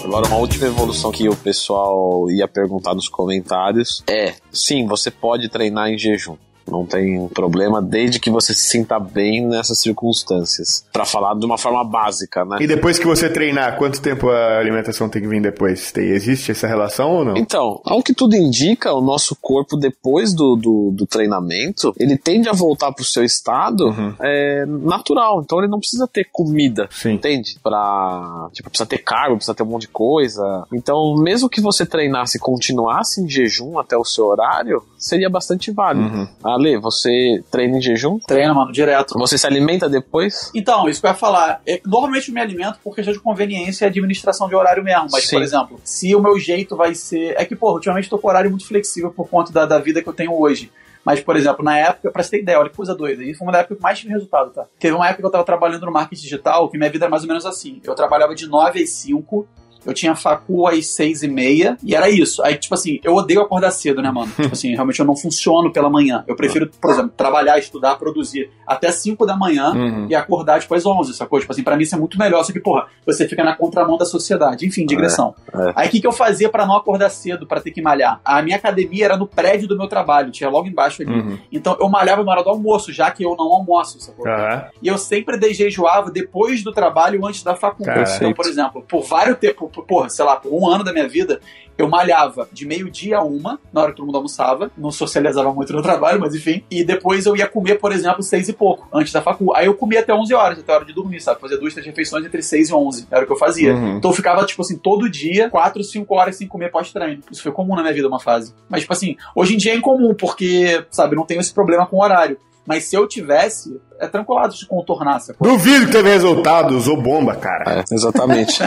Speaker 2: Agora, uma última evolução que o pessoal ia perguntar nos comentários é: sim, você pode treinar em jejum. Não tem problema, desde que você se sinta bem nessas circunstâncias. para falar de uma forma básica, né?
Speaker 1: E depois que você treinar, quanto tempo a alimentação tem que vir depois? Tem, existe essa relação ou não?
Speaker 2: Então, ao que tudo indica, o nosso corpo, depois do, do, do treinamento, ele tende a voltar pro seu estado uhum. é, natural. Então ele não precisa ter comida, Sim. entende? Pra. Tipo, precisa ter carbo, precisa ter um monte de coisa. Então, mesmo que você treinasse e continuasse em jejum até o seu horário, seria bastante válido. Uhum. Ale, você treina em jejum?
Speaker 3: Treina, mano, direto.
Speaker 2: Você se alimenta depois?
Speaker 3: Então, isso que eu ia falar. É, normalmente eu me alimento por questão de conveniência e administração de horário mesmo. Mas, Sim. por exemplo, se o meu jeito vai ser. É que, pô, ultimamente tô com horário muito flexível por conta da, da vida que eu tenho hoje. Mas, por exemplo, na época, pra você ter ideia, olha que coisa doida. Isso foi uma da época que mais tive resultado, tá? Teve uma época que eu tava trabalhando no marketing digital, que minha vida era mais ou menos assim. Eu trabalhava de 9 às 5 eu tinha facu às seis e meia, e era isso. Aí, tipo assim, eu odeio acordar cedo, né, mano? tipo assim, realmente eu não funciono pela manhã. Eu prefiro, por exemplo, trabalhar, estudar, produzir até cinco da manhã uhum. e acordar, tipo, às onze, sacou? Tipo assim, pra mim isso é muito melhor, só que, porra, você fica na contramão da sociedade. Enfim, digressão. É, é. Aí, o que, que eu fazia para não acordar cedo, para ter que malhar? A minha academia era no prédio do meu trabalho, tinha logo embaixo ali. Uhum. Então, eu malhava na hora do almoço, já que eu não almoço, sacou? Uhum. E eu sempre dejejuava depois do trabalho, antes da faculdade. Então, por exemplo, por vários tempos, porra, sei lá, por um ano da minha vida, eu malhava de meio-dia a uma, na hora que todo mundo almoçava. Não socializava muito no trabalho, mas enfim. E depois eu ia comer, por exemplo, seis e pouco, antes da facu. Aí eu comia até 11 horas, até a hora de dormir, sabe? Fazia duas, três refeições entre seis e onze. Era o que eu fazia. Uhum. Então eu ficava, tipo assim, todo dia, quatro, cinco horas sem comer pós-treino. Isso foi comum na minha vida, uma fase. Mas, tipo assim, hoje em dia é incomum, porque, sabe, não tenho esse problema com o horário. Mas se eu tivesse, é tranquilo de contornar essa
Speaker 1: coisa. Duvido que teve resultado, usou bomba, cara.
Speaker 2: É, exatamente.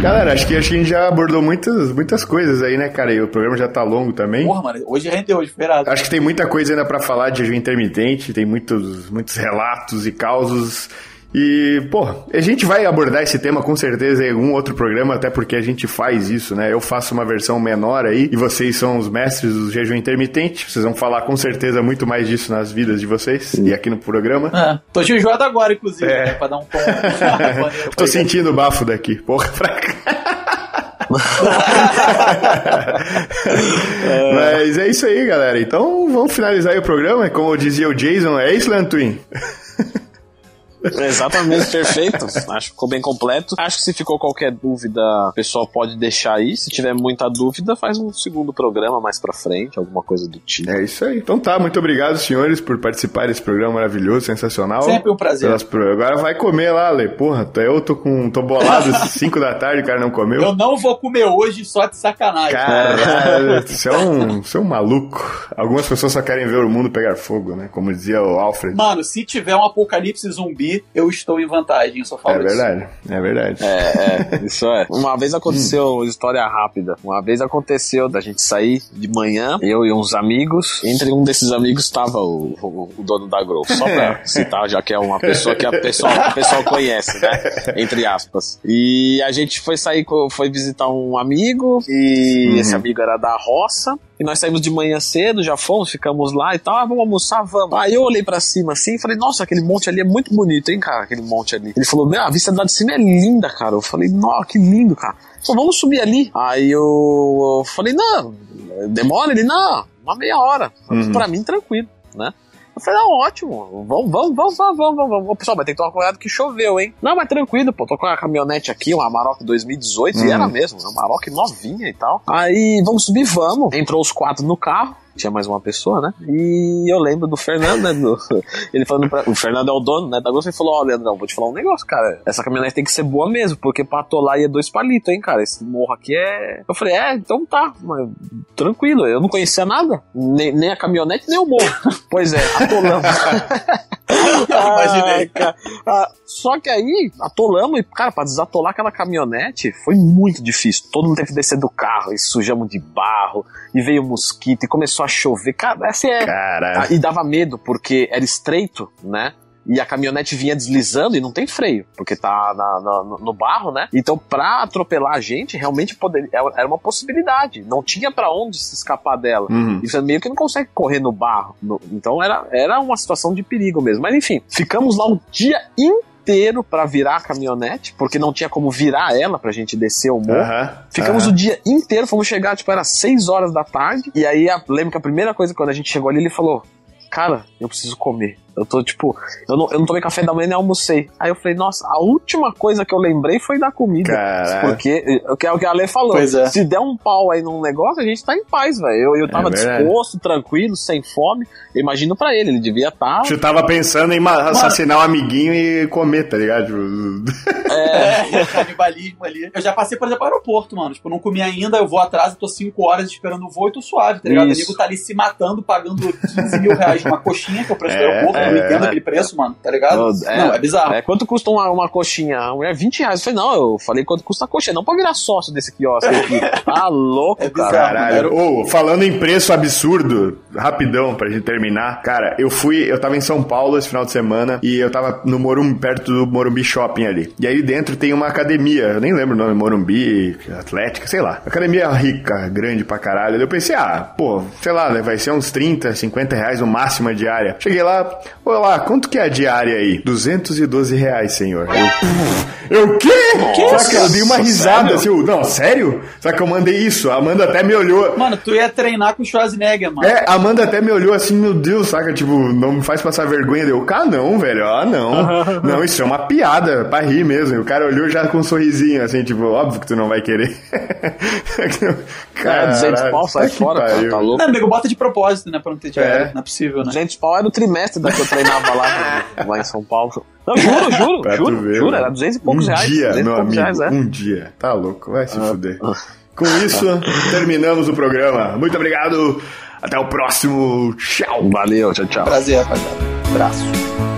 Speaker 1: Galera, acho que, acho que a gente já abordou muitas, muitas coisas aí, né, cara? E o programa já tá longo também.
Speaker 3: Porra, mano, hoje rendeu, hoje esperado.
Speaker 1: Acho que tem muita coisa ainda para falar de jejum intermitente, tem muitos, muitos relatos e causos e, pô, a gente vai abordar esse tema com certeza em algum outro programa, até porque a gente faz isso, né? Eu faço uma versão menor aí e vocês são os mestres do jejum intermitente. Vocês vão falar com certeza muito mais disso nas vidas de vocês Sim. e aqui no programa.
Speaker 3: É, tô jejuado agora, inclusive, é. né? Pra dar um tom.
Speaker 1: tô sentindo o bafo daqui. Porra, pra cá. Mas é isso aí, galera. Então vamos finalizar aí o programa. Como dizia o Jason, é isso, Twin?
Speaker 2: Exatamente, perfeito. Acho que ficou bem completo. Acho que se ficou qualquer dúvida, o pessoal pode deixar aí. Se tiver muita dúvida, faz um segundo programa mais pra frente, alguma coisa do tipo.
Speaker 1: É isso aí. Então tá, muito obrigado, senhores, por participar desse programa maravilhoso, sensacional.
Speaker 3: Sempre um prazer.
Speaker 1: Agora vai comer lá, Ale. Porra, eu tô com. tô bolado 5 da tarde, o cara não comeu.
Speaker 3: Eu não vou comer hoje só de sacanagem.
Speaker 1: Caralho, você é um, você é um maluco. Algumas pessoas só querem ver o mundo pegar fogo, né? Como dizia o Alfred.
Speaker 3: Mano, se tiver um apocalipse zumbi, eu estou em vantagem, eu só falo
Speaker 1: É verdade, isso. é verdade.
Speaker 2: É, é, isso é. Uma vez aconteceu, história rápida, uma vez aconteceu da gente sair de manhã, eu e uns amigos, entre um desses amigos estava o, o, o, dono da Grow, só pra citar, já que é uma pessoa que a pessoa, a pessoa conhece, né? Entre aspas. E a gente foi sair, foi visitar um amigo, e uhum. esse amigo era da roça, e nós saímos de manhã cedo, já fomos, ficamos lá e tal. Ah, vamos almoçar, vamos. Aí eu olhei para cima assim e falei, nossa, aquele monte ali é muito bonito, hein, cara? Aquele monte ali. Ele falou, meu, a vista lá de cima é linda, cara. Eu falei, nossa, que lindo, cara. Falei, vamos subir ali. Aí eu, eu falei, não, demora? Ele, não, uma meia hora. Uhum. Pra mim, tranquilo, né? Eu falei, não, ótimo, vamos, vamos, vamos, vamos, vamos, vamos. Pessoal, mas tem que tomar cuidado que choveu, hein? Não, mas tranquilo, pô, tô com a caminhonete aqui, uma Amarok 2018, uhum. e era mesmo, uma Amarok novinha e tal. Aí, vamos subir, vamos. Entrou os quatro no carro, tinha mais uma pessoa, né? E eu lembro do Fernando, né? Do, ele falando pra, O Fernando é o dono, né? Da Gosto, ele falou: Ó, oh, Leandrão, vou te falar um negócio, cara. Essa caminhonete tem que ser boa mesmo, porque pra atolar ia dois palitos, hein, cara? Esse morro aqui é. Eu falei: É, então tá, mas tranquilo, eu não conhecia nada, nem, nem a caminhonete, nem o morro. pois é, atolamos. Imaginei. cara. Ah, só que aí, atolamos e, cara, pra desatolar aquela caminhonete foi muito difícil. Todo mundo teve que descer do carro e sujamos de barro e veio mosquito e começou a chover. Cara, essa é.
Speaker 1: Caralho.
Speaker 2: E dava medo, porque era estreito, né? E a caminhonete vinha deslizando e não tem freio, porque tá na, na, no barro, né? Então, pra atropelar a gente, realmente poderia, era uma possibilidade. Não tinha para onde se escapar dela. Uhum. E você meio que não consegue correr no barro. No, então, era, era uma situação de perigo mesmo. Mas, enfim, ficamos lá o dia inteiro inteiro para virar a caminhonete, porque não tinha como virar ela pra gente descer o morro. Uhum, Ficamos uhum. o dia inteiro, fomos chegar, tipo, era 6 horas da tarde. E aí, a, lembro que a primeira coisa, quando a gente chegou ali, ele falou: Cara, eu preciso comer. Eu tô, tipo, eu não, eu não tomei café da manhã nem almocei. Aí eu falei, nossa, a última coisa que eu lembrei foi da comida. Caraca. Porque, que é o que a Ale falou. É. Se der um pau aí num negócio, a gente tá em paz, velho. Eu, eu tava é disposto, tranquilo, sem fome. Eu imagino pra ele, ele devia estar. Tá...
Speaker 1: Eu tava pensando em assassinar Mano. um amiguinho e comer, tá ligado?
Speaker 3: É, é canibalismo ali. Eu já passei, por exemplo, aeroporto, mano. Tipo, não comi ainda, eu vou atrás, eu tô 5 horas esperando o voo e tô suave, tá ligado? Isso. O amigo tá ali se matando, pagando 15 mil reais uma coxinha que eu preço do é, eu não entendo aquele preço, mano, tá ligado?
Speaker 2: É,
Speaker 3: não, é bizarro.
Speaker 2: É, quanto custa uma, uma coxinha? A mulher, 20 reais. Eu falei, não, eu falei quanto custa a coxinha, não pra virar sócio desse quiosque aqui. Tá louco,
Speaker 3: É bizarro,
Speaker 2: cara.
Speaker 1: Caralho. Ô, falando em preço absurdo, rapidão pra gente terminar. Cara, eu fui, eu tava em São Paulo esse final de semana e eu tava no Morumbi, perto do Morumbi Shopping ali. E aí dentro tem uma academia, eu nem lembro o nome, Morumbi, Atlética, sei lá. Academia rica, grande pra caralho. Eu pensei, ah, pô, sei lá, né, vai ser uns 30, 50 reais o máximo a diária. Cheguei lá, olá, quanto que é a diária aí? 212 reais, senhor. Eu, eu o quê? Só que eu dei uma risada, assim, eu, não, sério? Só que eu mandei isso, a Amanda até me olhou.
Speaker 3: Mano, tu ia treinar com o Schwarzenegger, mano.
Speaker 1: É, a Amanda até me olhou assim, meu Deus, saca? Tipo, não me faz passar vergonha. Deu, ah, não, velho, ah, não. não, isso é uma piada, pra rir mesmo. E o cara olhou já com um sorrisinho, assim, tipo, óbvio que tu não vai querer.
Speaker 2: É, 200 pau, sai
Speaker 1: que
Speaker 2: fora, cara,
Speaker 1: pariu.
Speaker 2: tá louco.
Speaker 3: Não, amigo, bota de propósito, né? Pra não ter diário.
Speaker 1: É.
Speaker 3: Não é possível, né?
Speaker 2: 200 pau era o trimestre da que treinava lá, lá em São Paulo. Não, juro, juro,
Speaker 1: Pra
Speaker 2: juro,
Speaker 1: ver,
Speaker 2: juro, era 200 e poucos
Speaker 1: um
Speaker 2: reais.
Speaker 1: dia,
Speaker 2: 200 e
Speaker 1: meu amigo,
Speaker 2: reais, é.
Speaker 1: um dia. Tá louco, vai se fuder. Com isso, terminamos o programa. Muito obrigado. Até o próximo. Tchau.
Speaker 2: Valeu, tchau, tchau.
Speaker 3: Prazer, rapaziada. Abraço.